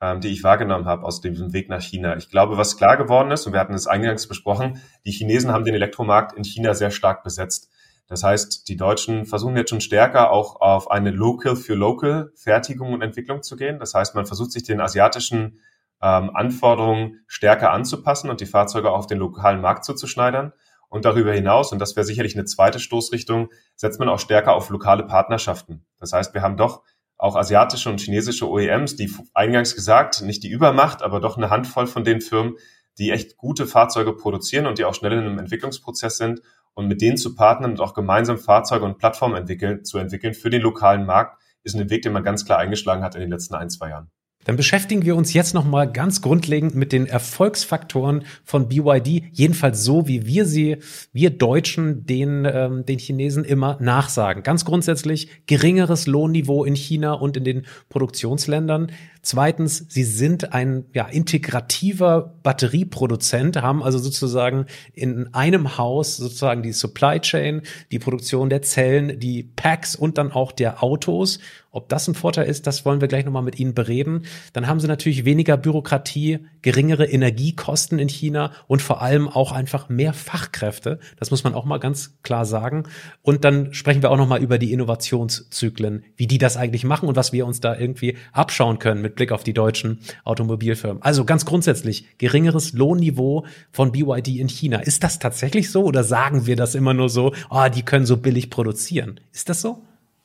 ähm, die ich wahrgenommen habe aus dem Weg nach China. Ich glaube, was klar geworden ist, und wir hatten es eingangs besprochen, die Chinesen haben den Elektromarkt in China sehr stark besetzt. Das heißt, die Deutschen versuchen jetzt schon stärker auch auf eine Local für Local Fertigung und Entwicklung zu gehen. Das heißt, man versucht sich den asiatischen ähm, Anforderungen stärker anzupassen und die Fahrzeuge auf den lokalen Markt zuzuschneidern. Und darüber hinaus, und das wäre sicherlich eine zweite Stoßrichtung, setzt man auch stärker auf lokale Partnerschaften. Das heißt, wir haben doch auch asiatische und chinesische OEMs, die eingangs gesagt, nicht die Übermacht, aber doch eine Handvoll von den Firmen, die echt gute Fahrzeuge produzieren und die auch schnell in einem Entwicklungsprozess sind und mit denen zu partnern und auch gemeinsam Fahrzeuge und Plattformen entwickeln, zu entwickeln für den lokalen Markt, ist ein Weg, den man ganz klar eingeschlagen hat in den letzten ein, zwei Jahren. Dann beschäftigen wir uns jetzt nochmal ganz grundlegend mit den Erfolgsfaktoren von BYD, jedenfalls so, wie wir sie, wir Deutschen, den, ähm, den Chinesen immer nachsagen. Ganz grundsätzlich geringeres Lohnniveau in China und in den Produktionsländern. Zweitens, sie sind ein ja, integrativer Batterieproduzent, haben also sozusagen in einem Haus sozusagen die Supply Chain, die Produktion der Zellen, die Packs und dann auch der Autos. Ob das ein Vorteil ist, das wollen wir gleich nochmal mit Ihnen bereden. Dann haben Sie natürlich weniger Bürokratie, geringere Energiekosten in China und vor allem auch einfach mehr Fachkräfte. Das muss man auch mal ganz klar sagen. Und dann sprechen wir auch nochmal über die Innovationszyklen, wie die das eigentlich machen und was wir uns da irgendwie abschauen können mit Blick auf die deutschen Automobilfirmen. Also ganz grundsätzlich geringeres Lohnniveau von BYD in China. Ist das tatsächlich so oder sagen wir das immer nur so, oh, die können so billig produzieren? Ist das so?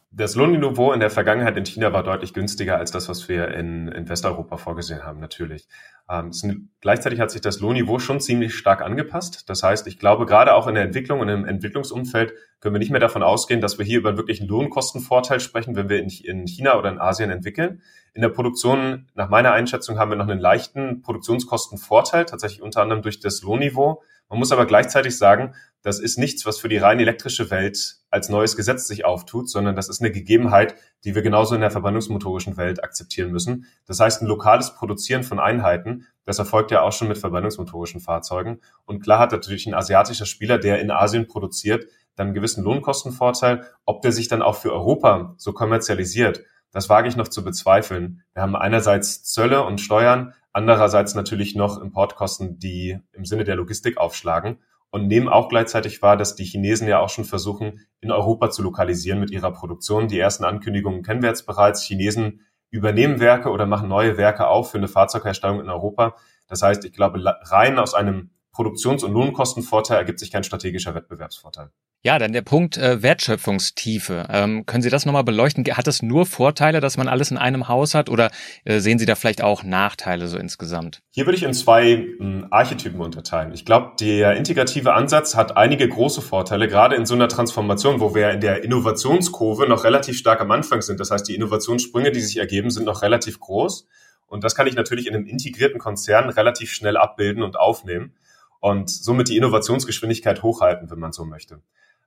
Das Lohnniveau in der Vergangenheit in China war deutlich günstiger als das, was wir in, in Westeuropa vorgesehen haben, natürlich. Ähm, sind, gleichzeitig hat sich das Lohnniveau schon ziemlich stark angepasst. Das heißt, ich glaube, gerade auch in der Entwicklung und im Entwicklungsumfeld können wir nicht mehr davon ausgehen, dass wir hier über einen wirklichen Lohnkostenvorteil sprechen, wenn wir in, in China oder in Asien entwickeln. In der Produktion, nach meiner Einschätzung, haben wir noch einen leichten Produktionskostenvorteil, tatsächlich unter anderem durch das Lohnniveau. Man muss aber gleichzeitig sagen, das ist nichts, was für die rein elektrische Welt als neues Gesetz sich auftut, sondern das ist eine Gegebenheit, die wir genauso in der verbrennungsmotorischen Welt akzeptieren müssen. Das heißt, ein lokales Produzieren von Einheiten, das erfolgt ja auch schon mit verbrennungsmotorischen Fahrzeugen. Und klar hat natürlich ein asiatischer Spieler, der in Asien produziert, dann einen gewissen Lohnkostenvorteil. Ob der sich dann auch für Europa so kommerzialisiert, das wage ich noch zu bezweifeln. Wir haben einerseits Zölle und Steuern, andererseits natürlich noch Importkosten, die im Sinne der Logistik aufschlagen und nehmen auch gleichzeitig wahr, dass die Chinesen ja auch schon versuchen, in Europa zu lokalisieren mit ihrer Produktion. Die ersten Ankündigungen kennen wir jetzt bereits. Chinesen übernehmen Werke oder machen neue Werke auf für eine Fahrzeugherstellung in Europa. Das heißt, ich glaube, rein aus einem Produktions- und Lohnkostenvorteil ergibt sich kein strategischer Wettbewerbsvorteil. Ja, dann der Punkt äh, Wertschöpfungstiefe. Ähm, können Sie das nochmal beleuchten? Hat es nur Vorteile, dass man alles in einem Haus hat oder äh, sehen Sie da vielleicht auch Nachteile so insgesamt? Hier würde ich in zwei äh, Archetypen unterteilen. Ich glaube, der integrative Ansatz hat einige große Vorteile, gerade in so einer Transformation, wo wir in der Innovationskurve noch relativ stark am Anfang sind. Das heißt, die Innovationssprünge, die sich ergeben, sind noch relativ groß. Und das kann ich natürlich in einem integrierten Konzern relativ schnell abbilden und aufnehmen und somit die Innovationsgeschwindigkeit hochhalten, wenn man so möchte.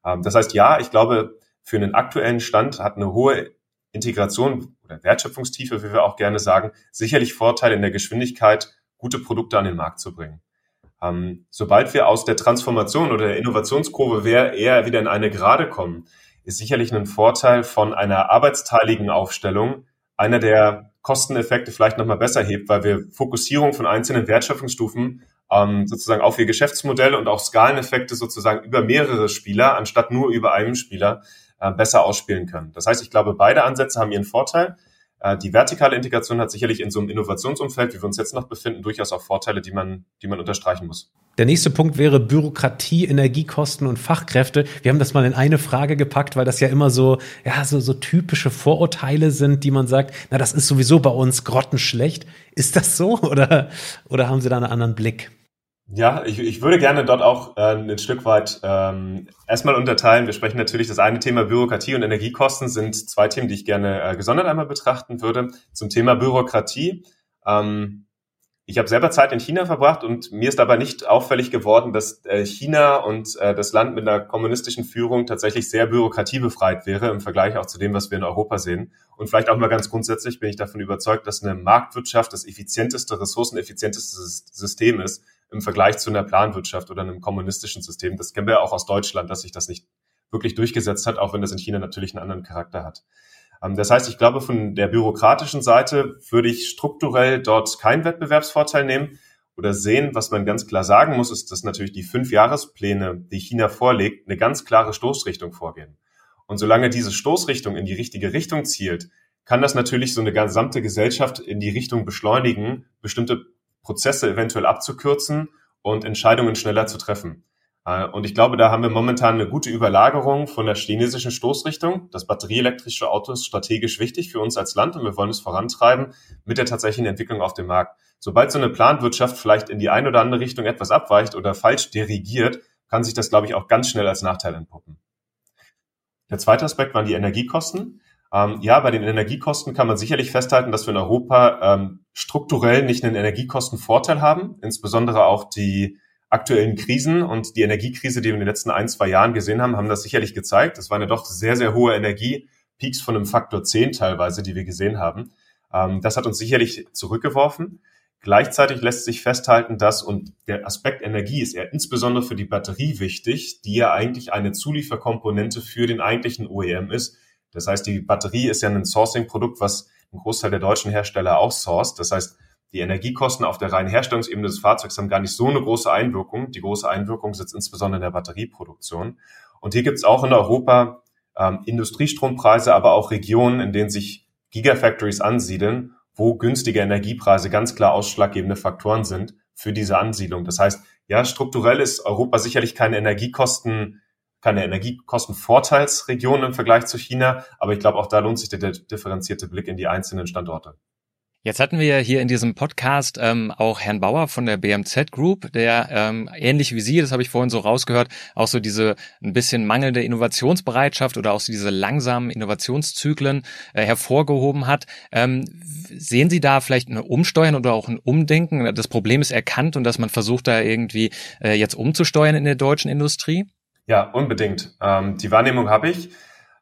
Ähm, das heißt, ja, ich glaube, für einen aktuellen Stand hat eine hohe Integration oder Wertschöpfungstiefe, wie wir auch gerne sagen, sicherlich Vorteile in der Geschwindigkeit, gute Produkte an den Markt zu bringen. Ähm, sobald wir aus der Transformation oder der Innovationskurve eher wieder in eine Gerade kommen, ist sicherlich ein Vorteil von einer arbeitsteiligen Aufstellung einer der Kosteneffekte vielleicht nochmal besser hebt, weil wir Fokussierung von einzelnen Wertschöpfungsstufen ähm, sozusagen auf ihr Geschäftsmodell und auch Skaleneffekte sozusagen über mehrere Spieler anstatt nur über einen Spieler äh, besser ausspielen können. Das heißt, ich glaube, beide Ansätze haben ihren Vorteil. Äh, die vertikale Integration hat sicherlich in so einem Innovationsumfeld, wie wir uns jetzt noch befinden, durchaus auch Vorteile, die man, die man unterstreichen muss. Der nächste Punkt wäre Bürokratie, Energiekosten und Fachkräfte. Wir haben das mal in eine Frage gepackt, weil das ja immer so, ja, so, so typische Vorurteile sind, die man sagt, na, das ist sowieso bei uns grottenschlecht. Ist das so oder, oder haben Sie da einen anderen Blick? Ja, ich, ich würde gerne dort auch äh, ein Stück weit ähm, erstmal unterteilen. Wir sprechen natürlich, das eine Thema Bürokratie und Energiekosten sind zwei Themen, die ich gerne äh, gesondert einmal betrachten würde. Zum Thema Bürokratie. Ähm, ich habe selber Zeit in China verbracht und mir ist aber nicht auffällig geworden, dass äh, China und äh, das Land mit einer kommunistischen Führung tatsächlich sehr bürokratiebefreit wäre im Vergleich auch zu dem, was wir in Europa sehen. Und vielleicht auch mal ganz grundsätzlich bin ich davon überzeugt, dass eine Marktwirtschaft das effizienteste, ressourceneffizienteste System ist, im Vergleich zu einer Planwirtschaft oder einem kommunistischen System. Das kennen wir ja auch aus Deutschland, dass sich das nicht wirklich durchgesetzt hat, auch wenn das in China natürlich einen anderen Charakter hat. Ähm, das heißt, ich glaube, von der bürokratischen Seite würde ich strukturell dort keinen Wettbewerbsvorteil nehmen oder sehen. Was man ganz klar sagen muss, ist, dass natürlich die fünf Jahrespläne, die China vorlegt, eine ganz klare Stoßrichtung vorgehen. Und solange diese Stoßrichtung in die richtige Richtung zielt, kann das natürlich so eine gesamte Gesellschaft in die Richtung beschleunigen, bestimmte Prozesse eventuell abzukürzen und Entscheidungen schneller zu treffen. Äh, und ich glaube, da haben wir momentan eine gute Überlagerung von der chinesischen Stoßrichtung. Das batterieelektrische Auto ist strategisch wichtig für uns als Land und wir wollen es vorantreiben mit der tatsächlichen Entwicklung auf dem Markt. Sobald so eine Planwirtschaft vielleicht in die eine oder andere Richtung etwas abweicht oder falsch dirigiert, kann sich das, glaube ich, auch ganz schnell als Nachteil entpuppen. Der zweite Aspekt waren die Energiekosten. Ähm, ja, bei den Energiekosten kann man sicherlich festhalten, dass wir in Europa ähm, strukturell nicht einen Energiekostenvorteil haben, insbesondere auch die aktuellen Krisen und die Energiekrise, die wir in den letzten ein, zwei Jahren gesehen haben, haben das sicherlich gezeigt. Es waren ja doch sehr, sehr hohe Energiepeaks von einem Faktor 10 teilweise, die wir gesehen haben. Ähm, das hat uns sicherlich zurückgeworfen. Gleichzeitig lässt sich festhalten, dass, und der Aspekt Energie ist ja insbesondere für die Batterie wichtig, die ja eigentlich eine Zulieferkomponente für den eigentlichen OEM ist. Das heißt, die Batterie ist ja ein Sourcing-Produkt, was ein Großteil der deutschen Hersteller auch sourced. Das heißt, die Energiekosten auf der reinen Herstellungsebene des Fahrzeugs haben gar nicht so eine große Einwirkung. Die große Einwirkung sitzt insbesondere in der Batterieproduktion. Und hier gibt es auch in Europa ähm, Industriestrompreise, aber auch Regionen, in denen sich Gigafactories ansiedeln, wo günstige Energiepreise ganz klar ausschlaggebende Faktoren sind für diese Ansiedlung. Das heißt, ja, strukturell ist Europa sicherlich keine Energiekosten, keine Energiekostenvorteilsregion im Vergleich zu China, aber ich glaube, auch da lohnt sich der differenzierte Blick in die einzelnen Standorte. Jetzt hatten wir hier in diesem Podcast ähm, auch Herrn Bauer von der BMZ Group, der ähm, ähnlich wie Sie, das habe ich vorhin so rausgehört, auch so diese ein bisschen mangelnde Innovationsbereitschaft oder auch so diese langsamen Innovationszyklen äh, hervorgehoben hat. Ähm, sehen Sie da vielleicht eine Umsteuern oder auch ein Umdenken? Das Problem ist erkannt und dass man versucht, da irgendwie äh, jetzt umzusteuern in der deutschen Industrie? Ja, unbedingt. Ähm, die Wahrnehmung habe ich.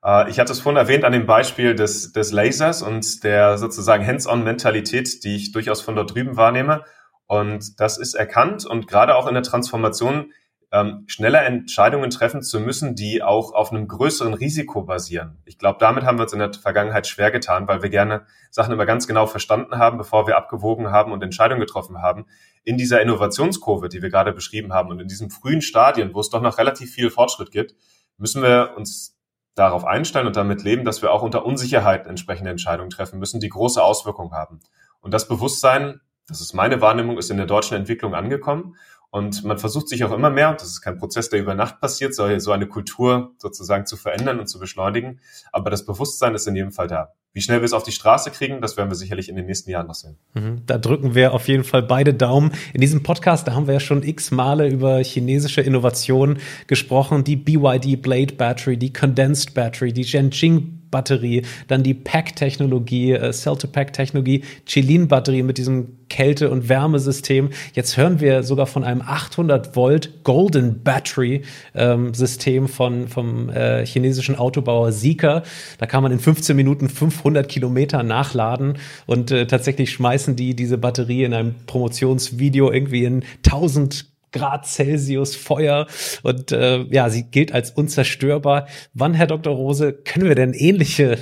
Äh, ich hatte es vorhin erwähnt an dem Beispiel des, des Lasers und der sozusagen Hands-on-Mentalität, die ich durchaus von dort drüben wahrnehme. Und das ist erkannt und gerade auch in der Transformation ähm, schneller Entscheidungen treffen zu müssen, die auch auf einem größeren Risiko basieren. Ich glaube, damit haben wir uns in der Vergangenheit schwer getan, weil wir gerne Sachen immer ganz genau verstanden haben, bevor wir abgewogen haben und Entscheidungen getroffen haben. In dieser Innovationskurve, die wir gerade beschrieben haben und in diesen frühen Stadien, wo es doch noch relativ viel Fortschritt gibt, müssen wir uns darauf einstellen und damit leben, dass wir auch unter Unsicherheit entsprechende Entscheidungen treffen müssen, die große Auswirkungen haben. Und das Bewusstsein, das ist meine Wahrnehmung, ist in der deutschen Entwicklung angekommen. Und man versucht sich auch immer mehr, das ist kein Prozess, der über Nacht passiert, so eine Kultur sozusagen zu verändern und zu beschleunigen. Aber das Bewusstsein ist in jedem Fall da. Wie schnell wir es auf die Straße kriegen, das werden wir sicherlich in den nächsten Jahren noch sehen. Mhm. Da drücken wir auf jeden Fall beide Daumen. In diesem Podcast, da haben wir ja schon x Male über chinesische Innovationen gesprochen. Die BYD Blade Battery, die Condensed Battery, die Zhenjing Batterie, dann die Pack-Technologie, äh, Cell-to-Pack-Technologie, Chilin-Batterie mit diesem Kälte- und Wärmesystem. Jetzt hören wir sogar von einem 800 Volt Golden Battery ähm, System von, vom äh, chinesischen Autobauer Zeekr. Da kann man in 15 Minuten 500 Kilometer nachladen und äh, tatsächlich schmeißen die diese Batterie in einem Promotionsvideo irgendwie in 1000 Grad Celsius Feuer und äh, ja, sie gilt als unzerstörbar. Wann, Herr Dr. Rose, können wir denn ähnliche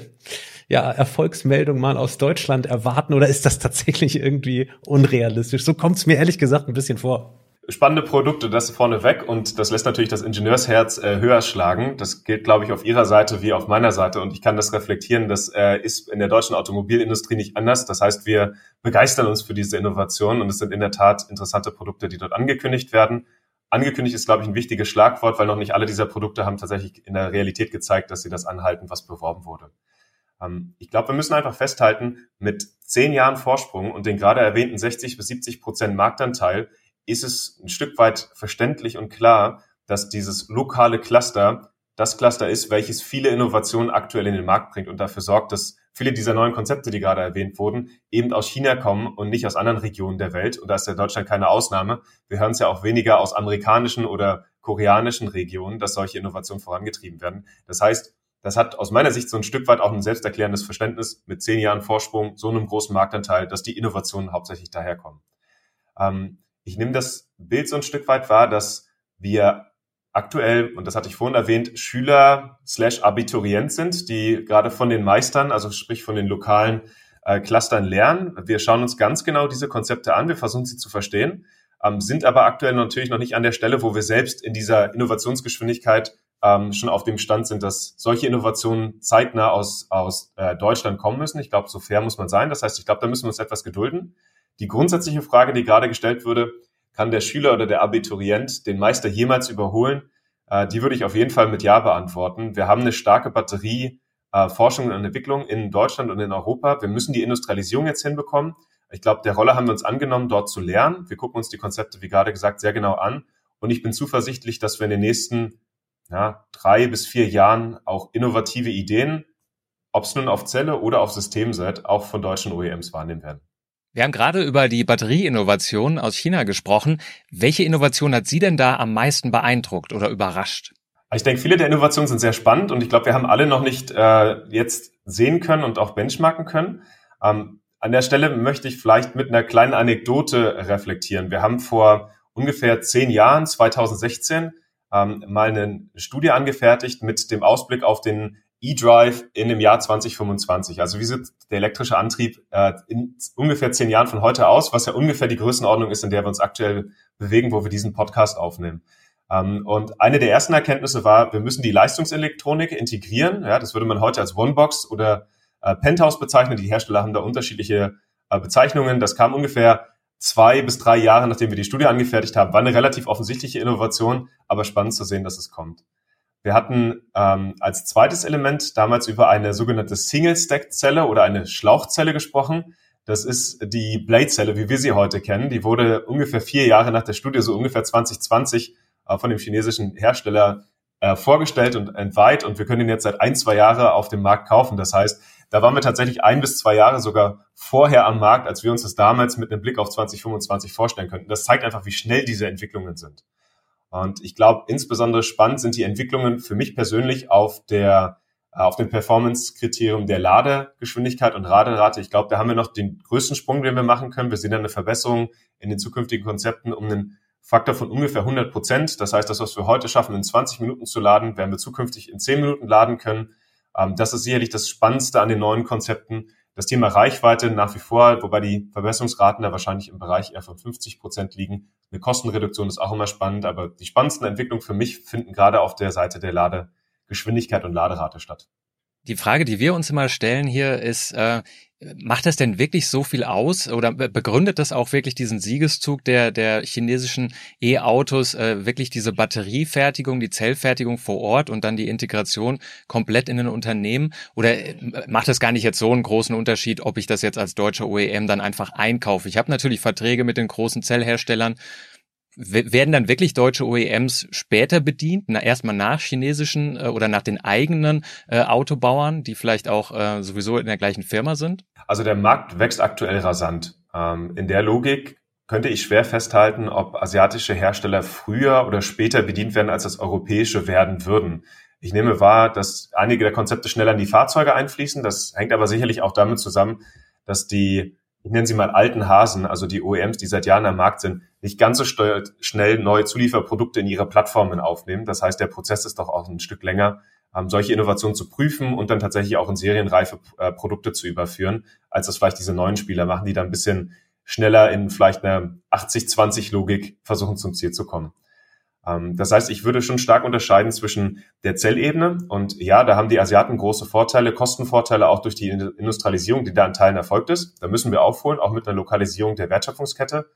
ja, Erfolgsmeldungen mal aus Deutschland erwarten oder ist das tatsächlich irgendwie unrealistisch? So kommt es mir ehrlich gesagt ein bisschen vor spannende Produkte, das vorneweg und das lässt natürlich das Ingenieursherz äh, höher schlagen. Das gilt, glaube ich, auf Ihrer Seite wie auf meiner Seite und ich kann das reflektieren. Das äh, ist in der deutschen Automobilindustrie nicht anders. Das heißt, wir begeistern uns für diese Innovation und es sind in der Tat interessante Produkte, die dort angekündigt werden. Angekündigt ist, glaube ich, ein wichtiges Schlagwort, weil noch nicht alle dieser Produkte haben tatsächlich in der Realität gezeigt, dass sie das anhalten, was beworben wurde. Ähm, ich glaube, wir müssen einfach festhalten, mit zehn Jahren Vorsprung und den gerade erwähnten 60 bis 70 Prozent Marktanteil ist es ein Stück weit verständlich und klar, dass dieses lokale Cluster das Cluster ist, welches viele Innovationen aktuell in den Markt bringt und dafür sorgt, dass viele dieser neuen Konzepte, die gerade erwähnt wurden, eben aus China kommen und nicht aus anderen Regionen der Welt. Und da ist ja Deutschland keine Ausnahme. Wir hören es ja auch weniger aus amerikanischen oder koreanischen Regionen, dass solche Innovationen vorangetrieben werden. Das heißt, das hat aus meiner Sicht so ein Stück weit auch ein selbsterklärendes Verständnis mit zehn Jahren Vorsprung, so einem großen Marktanteil, dass die Innovationen hauptsächlich daherkommen. Ähm, ich nehme das Bild so ein Stück weit wahr, dass wir aktuell, und das hatte ich vorhin erwähnt, Schüler slash Abiturient sind, die gerade von den Meistern, also sprich von den lokalen äh, Clustern lernen. Wir schauen uns ganz genau diese Konzepte an, wir versuchen sie zu verstehen, ähm, sind aber aktuell natürlich noch nicht an der Stelle, wo wir selbst in dieser Innovationsgeschwindigkeit ähm, schon auf dem Stand sind, dass solche Innovationen zeitnah aus, aus äh, Deutschland kommen müssen. Ich glaube, so fair muss man sein. Das heißt, ich glaube, da müssen wir uns etwas gedulden. Die grundsätzliche Frage, die gerade gestellt wurde, kann der Schüler oder der Abiturient den Meister jemals überholen? Äh, die würde ich auf jeden Fall mit Ja beantworten. Wir haben eine starke Batterie äh, Forschung und Entwicklung in Deutschland und in Europa. Wir müssen die Industrialisierung jetzt hinbekommen. Ich glaube, der Rolle haben wir uns angenommen, dort zu lernen. Wir gucken uns die Konzepte, wie gerade gesagt, sehr genau an. Und ich bin zuversichtlich, dass wir in den nächsten ja, drei bis vier Jahren auch innovative Ideen ob es nun auf Zelle oder auf Systemset, auch von deutschen OEMs wahrnehmen werden. Wir haben gerade über die Batterieinnovation aus China gesprochen. Welche Innovation hat Sie denn da am meisten beeindruckt oder überrascht? Ich denke, viele der Innovationen sind sehr spannend und ich glaube, wir haben alle noch nicht äh, jetzt sehen können und auch benchmarken können. Ähm, an der Stelle möchte ich vielleicht mit einer kleinen Anekdote reflektieren. Wir haben vor ungefähr zehn Jahren, 2016, ähm, mal eine Studie angefertigt mit dem Ausblick auf den E-Drive in dem Jahr 2025. Also wie sieht der elektrische Antrieb äh, in ungefähr zehn Jahren von heute aus, was ja ungefähr die Größenordnung ist, in der wir uns aktuell bewegen, wo wir diesen Podcast aufnehmen. Ähm, und eine der ersten Erkenntnisse war, wir müssen die Leistungselektronik integrieren. Ja, das würde man heute als Onebox oder äh, Penthouse bezeichnen. Die Hersteller haben da unterschiedliche äh, Bezeichnungen. Das kam ungefähr zwei bis drei Jahre, nachdem wir die Studie angefertigt haben. War eine relativ offensichtliche Innovation, aber spannend zu sehen, dass es kommt. Wir hatten ähm, als zweites Element damals über eine sogenannte Single-Stack-Zelle oder eine Schlauchzelle gesprochen. Das ist die Blade-Zelle, wie wir sie heute kennen. Die wurde ungefähr vier Jahre nach der Studie, so ungefähr 2020, äh, von dem chinesischen Hersteller äh, vorgestellt und entweiht. Und wir können ihn jetzt seit ein, zwei Jahre auf dem Markt kaufen. Das heißt, da waren wir tatsächlich ein bis zwei Jahre sogar vorher am Markt, als wir uns das damals mit einem Blick auf 2025 vorstellen könnten. Das zeigt einfach, wie schnell diese Entwicklungen sind. Und ich glaube, insbesondere spannend sind die Entwicklungen für mich persönlich auf der äh, auf dem Performance-Kriterium der Ladegeschwindigkeit und Laderate. Ich glaube, da haben wir noch den größten Sprung, den wir machen können. Wir sehen dann eine Verbesserung in den zukünftigen Konzepten um einen Faktor von ungefähr 100 Prozent. Das heißt, das, was wir heute schaffen, in 20 Minuten zu laden, werden wir zukünftig in 10 Minuten laden können. Ähm, das ist sicherlich das Spannendste an den neuen Konzepten. Das Thema Reichweite nach wie vor, wobei die Verbesserungsraten da wahrscheinlich im Bereich eher von 50 Prozent liegen. Eine Kostenreduktion ist auch immer spannend, aber die spannendsten Entwicklungen für mich finden gerade auf der Seite der Ladegeschwindigkeit und Laderate statt. Die Frage, die wir uns immer stellen hier, ist, äh, Macht das denn wirklich so viel aus oder begründet das auch wirklich diesen Siegeszug der, der chinesischen E-Autos, äh, wirklich diese Batteriefertigung, die Zellfertigung vor Ort und dann die Integration komplett in ein Unternehmen? Oder äh, macht das gar nicht jetzt so einen großen Unterschied, ob ich das jetzt als deutscher OEM dann einfach einkaufe? Ich habe natürlich Verträge mit den großen Zellherstellern werden dann wirklich deutsche OEMs später bedient, na, erstmal nach chinesischen äh, oder nach den eigenen äh, Autobauern, die vielleicht auch äh, sowieso in der gleichen Firma sind? Also der Markt wächst aktuell rasant. Ähm, in der Logik könnte ich schwer festhalten, ob asiatische Hersteller früher oder später bedient werden, als das europäische werden würden. Ich nehme wahr, dass einige der Konzepte schneller in die Fahrzeuge einfließen. Das hängt aber sicherlich auch damit zusammen, dass die ich nenne sie mal alten Hasen, also die OEMs, die seit Jahren am Markt sind, nicht ganz so schnell neue Zulieferprodukte in ihre Plattformen aufnehmen. Das heißt, der Prozess ist doch auch ein Stück länger, ähm, solche Innovationen zu prüfen und dann tatsächlich auch in serienreife äh, Produkte zu überführen, als das vielleicht diese neuen Spieler machen, die dann ein bisschen schneller in vielleicht einer 80-20-Logik versuchen zum Ziel zu kommen. Ähm, das heißt, ich würde schon stark unterscheiden zwischen der Zellebene und ja, da haben die Asiaten große Vorteile, Kostenvorteile auch durch die Industrialisierung, die da in Teilen erfolgt ist. Da müssen wir aufholen, auch mit einer Lokalisierung der Wertschöpfungskette.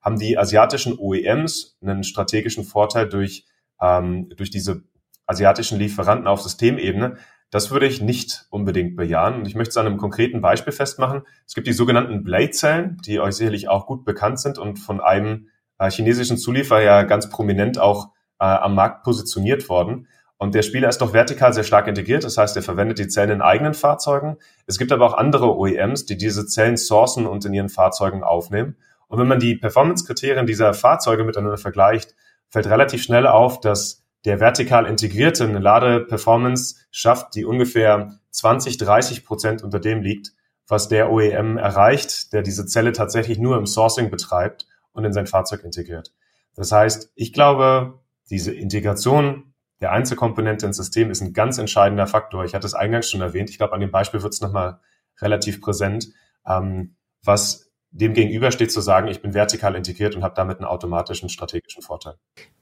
Haben die asiatischen OEMs einen strategischen Vorteil durch, ähm, durch diese asiatischen Lieferanten auf Systemebene? Das würde ich nicht unbedingt bejahen. Und ich möchte es an einem konkreten Beispiel festmachen. Es gibt die sogenannten Blade-Zellen, die euch sicherlich auch gut bekannt sind und von einem äh, chinesischen Zulieferer ja ganz prominent auch äh, am Markt positioniert worden. Und der Spieler ist doch vertikal sehr stark integriert. Das heißt, er verwendet die Zellen in eigenen Fahrzeugen. Es gibt aber auch andere OEMs, die diese Zellen sourcen und in ihren Fahrzeugen aufnehmen. Und wenn man die Performance-Kriterien dieser Fahrzeuge miteinander vergleicht, fällt relativ schnell auf, dass der vertikal integrierte eine Lade-Performance schafft, die ungefähr 20, 30 Prozent unter dem liegt, was der OEM erreicht, der diese Zelle tatsächlich nur im Sourcing betreibt und in sein Fahrzeug integriert. Das heißt, ich glaube, diese Integration der Einzelkomponente ins System ist ein ganz entscheidender Faktor. Ich hatte es eingangs schon erwähnt. Ich glaube, an dem Beispiel wird es nochmal relativ präsent, ähm, was dem gegenübersteht zu sagen, ich bin vertikal integriert und habe damit einen automatischen strategischen Vorteil.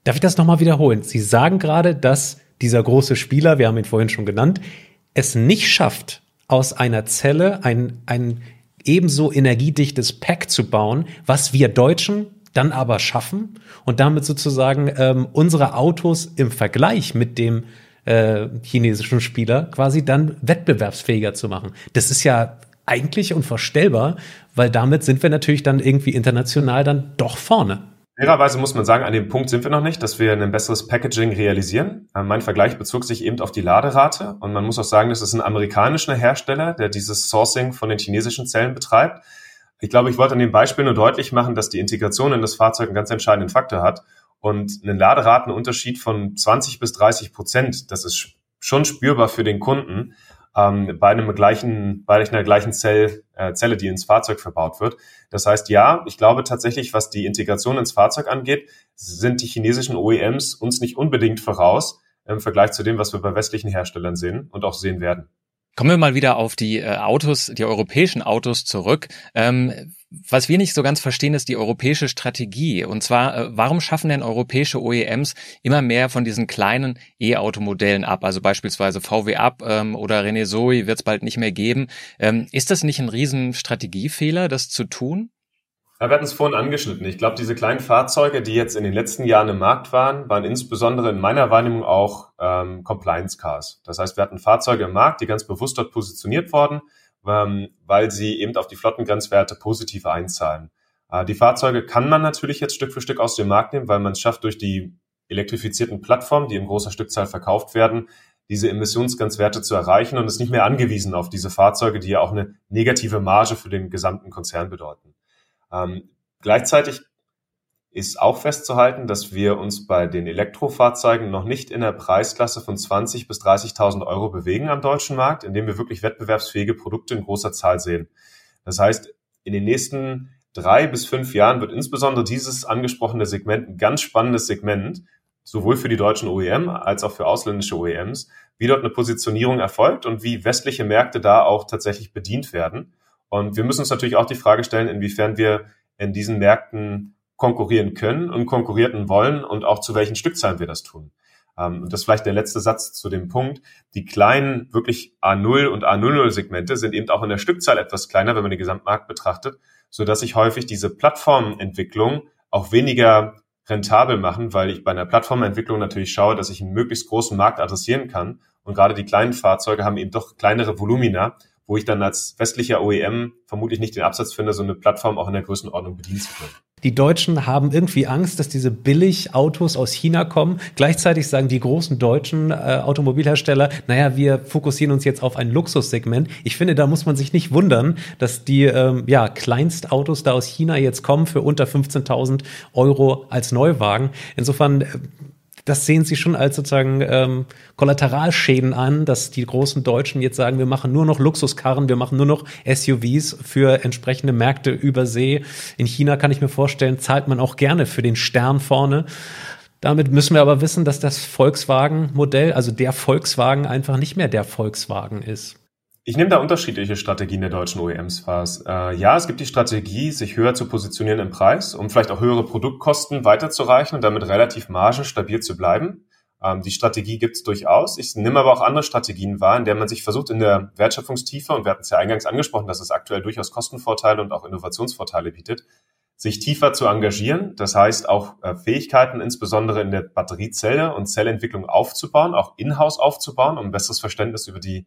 Darf ich das nochmal wiederholen? Sie sagen gerade, dass dieser große Spieler, wir haben ihn vorhin schon genannt, es nicht schafft, aus einer Zelle ein, ein ebenso energiedichtes Pack zu bauen, was wir Deutschen dann aber schaffen und damit sozusagen ähm, unsere Autos im Vergleich mit dem äh, chinesischen Spieler quasi dann wettbewerbsfähiger zu machen. Das ist ja eigentlich unvorstellbar, weil damit sind wir natürlich dann irgendwie international dann doch vorne. Fairerweise muss man sagen, an dem Punkt sind wir noch nicht, dass wir ein besseres Packaging realisieren. Äh, mein Vergleich bezog sich eben auf die Laderate und man muss auch sagen, das ist ein amerikanischer Hersteller, der dieses Sourcing von den chinesischen Zellen betreibt. Ich glaube, ich wollte an dem Beispiel nur deutlich machen, dass die Integration in das Fahrzeug einen ganz entscheidenden Faktor hat und einen Laderatenunterschied von 20 bis 30 Prozent, das ist schon spürbar für den Kunden ähm, bei einem gleichen, bei einer gleichen Zell, äh, Zelle, die ins Fahrzeug verbaut wird. Das heißt, ja, ich glaube tatsächlich, was die Integration ins Fahrzeug angeht, sind die chinesischen OEMs uns nicht unbedingt voraus im Vergleich zu dem, was wir bei westlichen Herstellern sehen und auch sehen werden. Kommen wir mal wieder auf die äh, Autos, die europäischen Autos zurück. Ähm, was wir nicht so ganz verstehen, ist die europäische Strategie. Und zwar, äh, warum schaffen denn europäische OEMs immer mehr von diesen kleinen E-Automodellen ab? Also beispielsweise VW Up ähm, oder René Zoe wird es bald nicht mehr geben. Ähm, ist das nicht ein riesen Strategiefehler, das zu tun? Wir hatten es vorhin angeschnitten. Ich glaube, diese kleinen Fahrzeuge, die jetzt in den letzten Jahren im Markt waren, waren insbesondere in meiner Wahrnehmung auch ähm, Compliance Cars. Das heißt, wir hatten Fahrzeuge im Markt, die ganz bewusst dort positioniert wurden, ähm, weil sie eben auf die Flottengrenzwerte positiv einzahlen. Äh, die Fahrzeuge kann man natürlich jetzt Stück für Stück aus dem Markt nehmen, weil man es schafft, durch die elektrifizierten Plattformen, die in großer Stückzahl verkauft werden, diese Emissionsgrenzwerte zu erreichen und ist nicht mehr angewiesen auf diese Fahrzeuge, die ja auch eine negative Marge für den gesamten Konzern bedeuten. Ähm, gleichzeitig ist auch festzuhalten, dass wir uns bei den Elektrofahrzeugen noch nicht in der Preisklasse von 20.000 bis 30.000 Euro bewegen am deutschen Markt, indem wir wirklich wettbewerbsfähige Produkte in großer Zahl sehen. Das heißt, in den nächsten drei bis fünf Jahren wird insbesondere dieses angesprochene Segment ein ganz spannendes Segment, sowohl für die deutschen OEM als auch für ausländische OEMs, wie dort eine Positionierung erfolgt und wie westliche Märkte da auch tatsächlich bedient werden. Und wir müssen uns natürlich auch die Frage stellen, inwiefern wir in diesen Märkten konkurrieren können und konkurrieren wollen und auch zu welchen Stückzahlen wir das tun. Ähm, und das ist vielleicht der letzte Satz zu dem Punkt. Die kleinen, wirklich A0 und A00 Segmente sind eben auch in der Stückzahl etwas kleiner, wenn man den Gesamtmarkt betrachtet, so dass sich häufig diese Plattformentwicklung auch weniger rentabel machen, weil ich bei einer Plattformentwicklung natürlich schaue, dass ich einen möglichst großen Markt adressieren kann. Und gerade die kleinen Fahrzeuge haben eben doch kleinere Volumina wo ich dann als westlicher OEM vermutlich nicht den Absatz finde, so eine Plattform auch in der Größenordnung bedienen zu können. Die Deutschen haben irgendwie Angst, dass diese Billigautos aus China kommen. Gleichzeitig sagen die großen deutschen äh, Automobilhersteller, naja, wir fokussieren uns jetzt auf ein Luxussegment. Ich finde, da muss man sich nicht wundern, dass die ähm, ja, Kleinstautos da aus China jetzt kommen für unter 15.000 Euro als Neuwagen. Insofern äh, das sehen Sie schon als sozusagen ähm, Kollateralschäden an, dass die großen Deutschen jetzt sagen, wir machen nur noch Luxuskarren, wir machen nur noch SUVs für entsprechende Märkte über See. In China kann ich mir vorstellen, zahlt man auch gerne für den Stern vorne. Damit müssen wir aber wissen, dass das Volkswagen-Modell, also der Volkswagen, einfach nicht mehr der Volkswagen ist. Ich nehme da unterschiedliche Strategien der deutschen OEMs wahr. Äh, ja, es gibt die Strategie, sich höher zu positionieren im Preis, um vielleicht auch höhere Produktkosten weiterzureichen und damit relativ margenstabil zu bleiben. Ähm, die Strategie gibt es durchaus. Ich nehme aber auch andere Strategien wahr, in der man sich versucht, in der Wertschöpfungstiefe, und wir hatten es ja eingangs angesprochen, dass es aktuell durchaus Kostenvorteile und auch Innovationsvorteile bietet, sich tiefer zu engagieren. Das heißt, auch äh, Fähigkeiten, insbesondere in der Batteriezelle und Zellentwicklung aufzubauen, auch in-house aufzubauen, um ein besseres Verständnis über die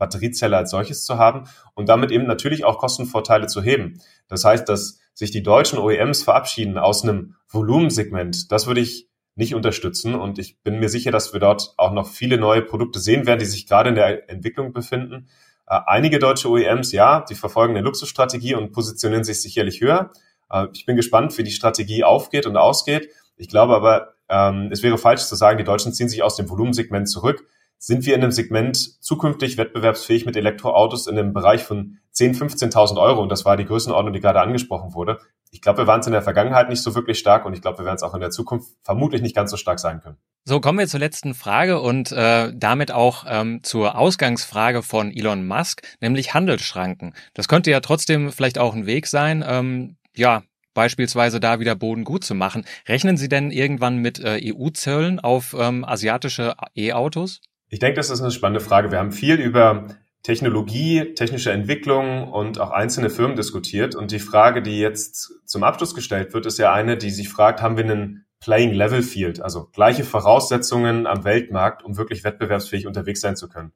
Batteriezelle als solches zu haben und damit eben natürlich auch Kostenvorteile zu heben. Das heißt, dass sich die deutschen OEMs verabschieden aus einem Volumensegment, das würde ich nicht unterstützen und ich bin mir sicher, dass wir dort auch noch viele neue Produkte sehen werden, die sich gerade in der Entwicklung befinden. Äh, einige deutsche OEMs, ja, die verfolgen eine Luxusstrategie und positionieren sich sicherlich höher. Äh, ich bin gespannt, wie die Strategie aufgeht und ausgeht. Ich glaube aber, ähm, es wäre falsch zu sagen, die Deutschen ziehen sich aus dem Volumensegment zurück sind wir in einem Segment zukünftig wettbewerbsfähig mit Elektroautos in einem Bereich von 10.000, 15.000 Euro. Und das war die Größenordnung, die gerade angesprochen wurde. Ich glaube, wir waren es in der Vergangenheit nicht so wirklich stark und ich glaube, wir werden es auch in der Zukunft vermutlich nicht ganz so stark sein können. So, kommen wir zur letzten Frage und äh, damit auch ähm, zur Ausgangsfrage von Elon Musk, nämlich Handelsschranken. Das könnte ja trotzdem vielleicht auch ein Weg sein, ähm, ja, beispielsweise da wieder Boden gut zu machen. Rechnen Sie denn irgendwann mit äh, EU-Zöllen auf ähm, asiatische E-Autos? Ich denke, das ist eine spannende Frage. Wir haben viel über Technologie, technische Entwicklung und auch einzelne Firmen diskutiert. Und die Frage, die jetzt zum Abschluss gestellt wird, ist ja eine, die sich fragt, haben wir einen Playing Level Field, also gleiche Voraussetzungen am Weltmarkt, um wirklich wettbewerbsfähig unterwegs sein zu können.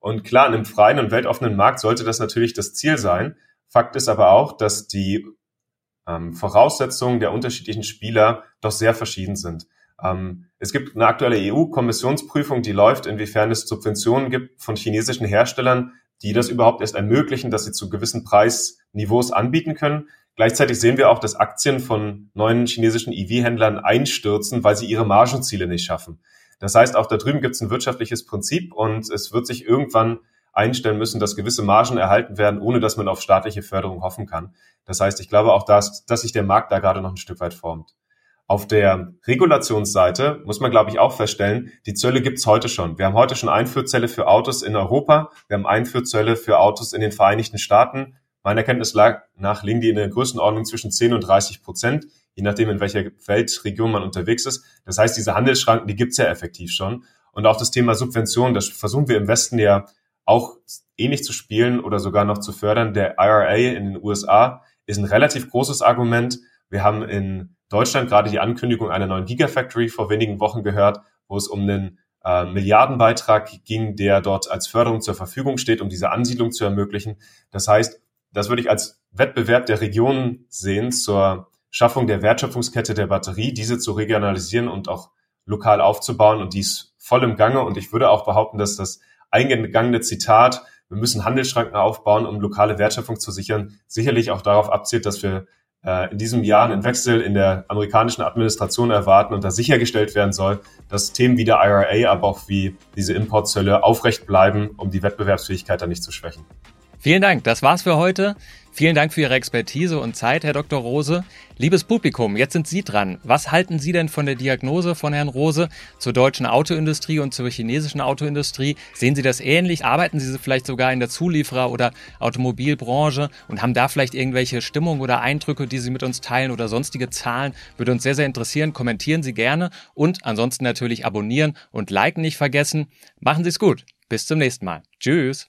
Und klar, in einem freien und weltoffenen Markt sollte das natürlich das Ziel sein. Fakt ist aber auch, dass die ähm, Voraussetzungen der unterschiedlichen Spieler doch sehr verschieden sind. Ähm, es gibt eine aktuelle EU-Kommissionsprüfung, die läuft, inwiefern es Subventionen gibt von chinesischen Herstellern, die das überhaupt erst ermöglichen, dass sie zu gewissen Preisniveaus anbieten können. Gleichzeitig sehen wir auch, dass Aktien von neuen chinesischen EV-Händlern einstürzen, weil sie ihre Margenziele nicht schaffen. Das heißt, auch da drüben gibt es ein wirtschaftliches Prinzip und es wird sich irgendwann einstellen müssen, dass gewisse Margen erhalten werden, ohne dass man auf staatliche Förderung hoffen kann. Das heißt, ich glaube auch, dass, dass sich der Markt da gerade noch ein Stück weit formt. Auf der Regulationsseite muss man, glaube ich, auch feststellen, die Zölle gibt's heute schon. Wir haben heute schon Einfuhrzölle für Autos in Europa, wir haben Einfuhrzölle für Autos in den Vereinigten Staaten. Meiner Kenntnis nach liegen die in der Größenordnung zwischen 10 und 30 Prozent, je nachdem, in welcher Weltregion man unterwegs ist. Das heißt, diese Handelsschranken, die gibt's ja effektiv schon. Und auch das Thema Subventionen, das versuchen wir im Westen ja auch ähnlich zu spielen oder sogar noch zu fördern. Der IRA in den USA ist ein relativ großes Argument. Wir haben in Deutschland gerade die Ankündigung einer neuen Gigafactory vor wenigen Wochen gehört, wo es um einen äh, Milliardenbeitrag ging, der dort als Förderung zur Verfügung steht, um diese Ansiedlung zu ermöglichen. Das heißt, das würde ich als Wettbewerb der Regionen sehen zur Schaffung der Wertschöpfungskette der Batterie, diese zu regionalisieren und auch lokal aufzubauen und dies voll im Gange. Und ich würde auch behaupten, dass das eingegangene Zitat, wir müssen Handelsschranken aufbauen, um lokale Wertschöpfung zu sichern, sicherlich auch darauf abzielt, dass wir äh, in diesem Jahr einen Wechsel in der amerikanischen Administration erwarten und da sichergestellt werden soll, dass Themen wie der IRA, aber auch wie diese Importzölle aufrecht bleiben, um die Wettbewerbsfähigkeit dann nicht zu schwächen. Vielen Dank, das war's für heute. Vielen Dank für Ihre Expertise und Zeit, Herr Dr. Rose. Liebes Publikum, jetzt sind Sie dran. Was halten Sie denn von der Diagnose von Herrn Rose zur deutschen Autoindustrie und zur chinesischen Autoindustrie? Sehen Sie das ähnlich? Arbeiten Sie vielleicht sogar in der Zulieferer- oder Automobilbranche und haben da vielleicht irgendwelche Stimmung oder Eindrücke, die Sie mit uns teilen oder sonstige Zahlen? Würde uns sehr, sehr interessieren. Kommentieren Sie gerne und ansonsten natürlich abonnieren und liken nicht vergessen. Machen Sie es gut. Bis zum nächsten Mal. Tschüss.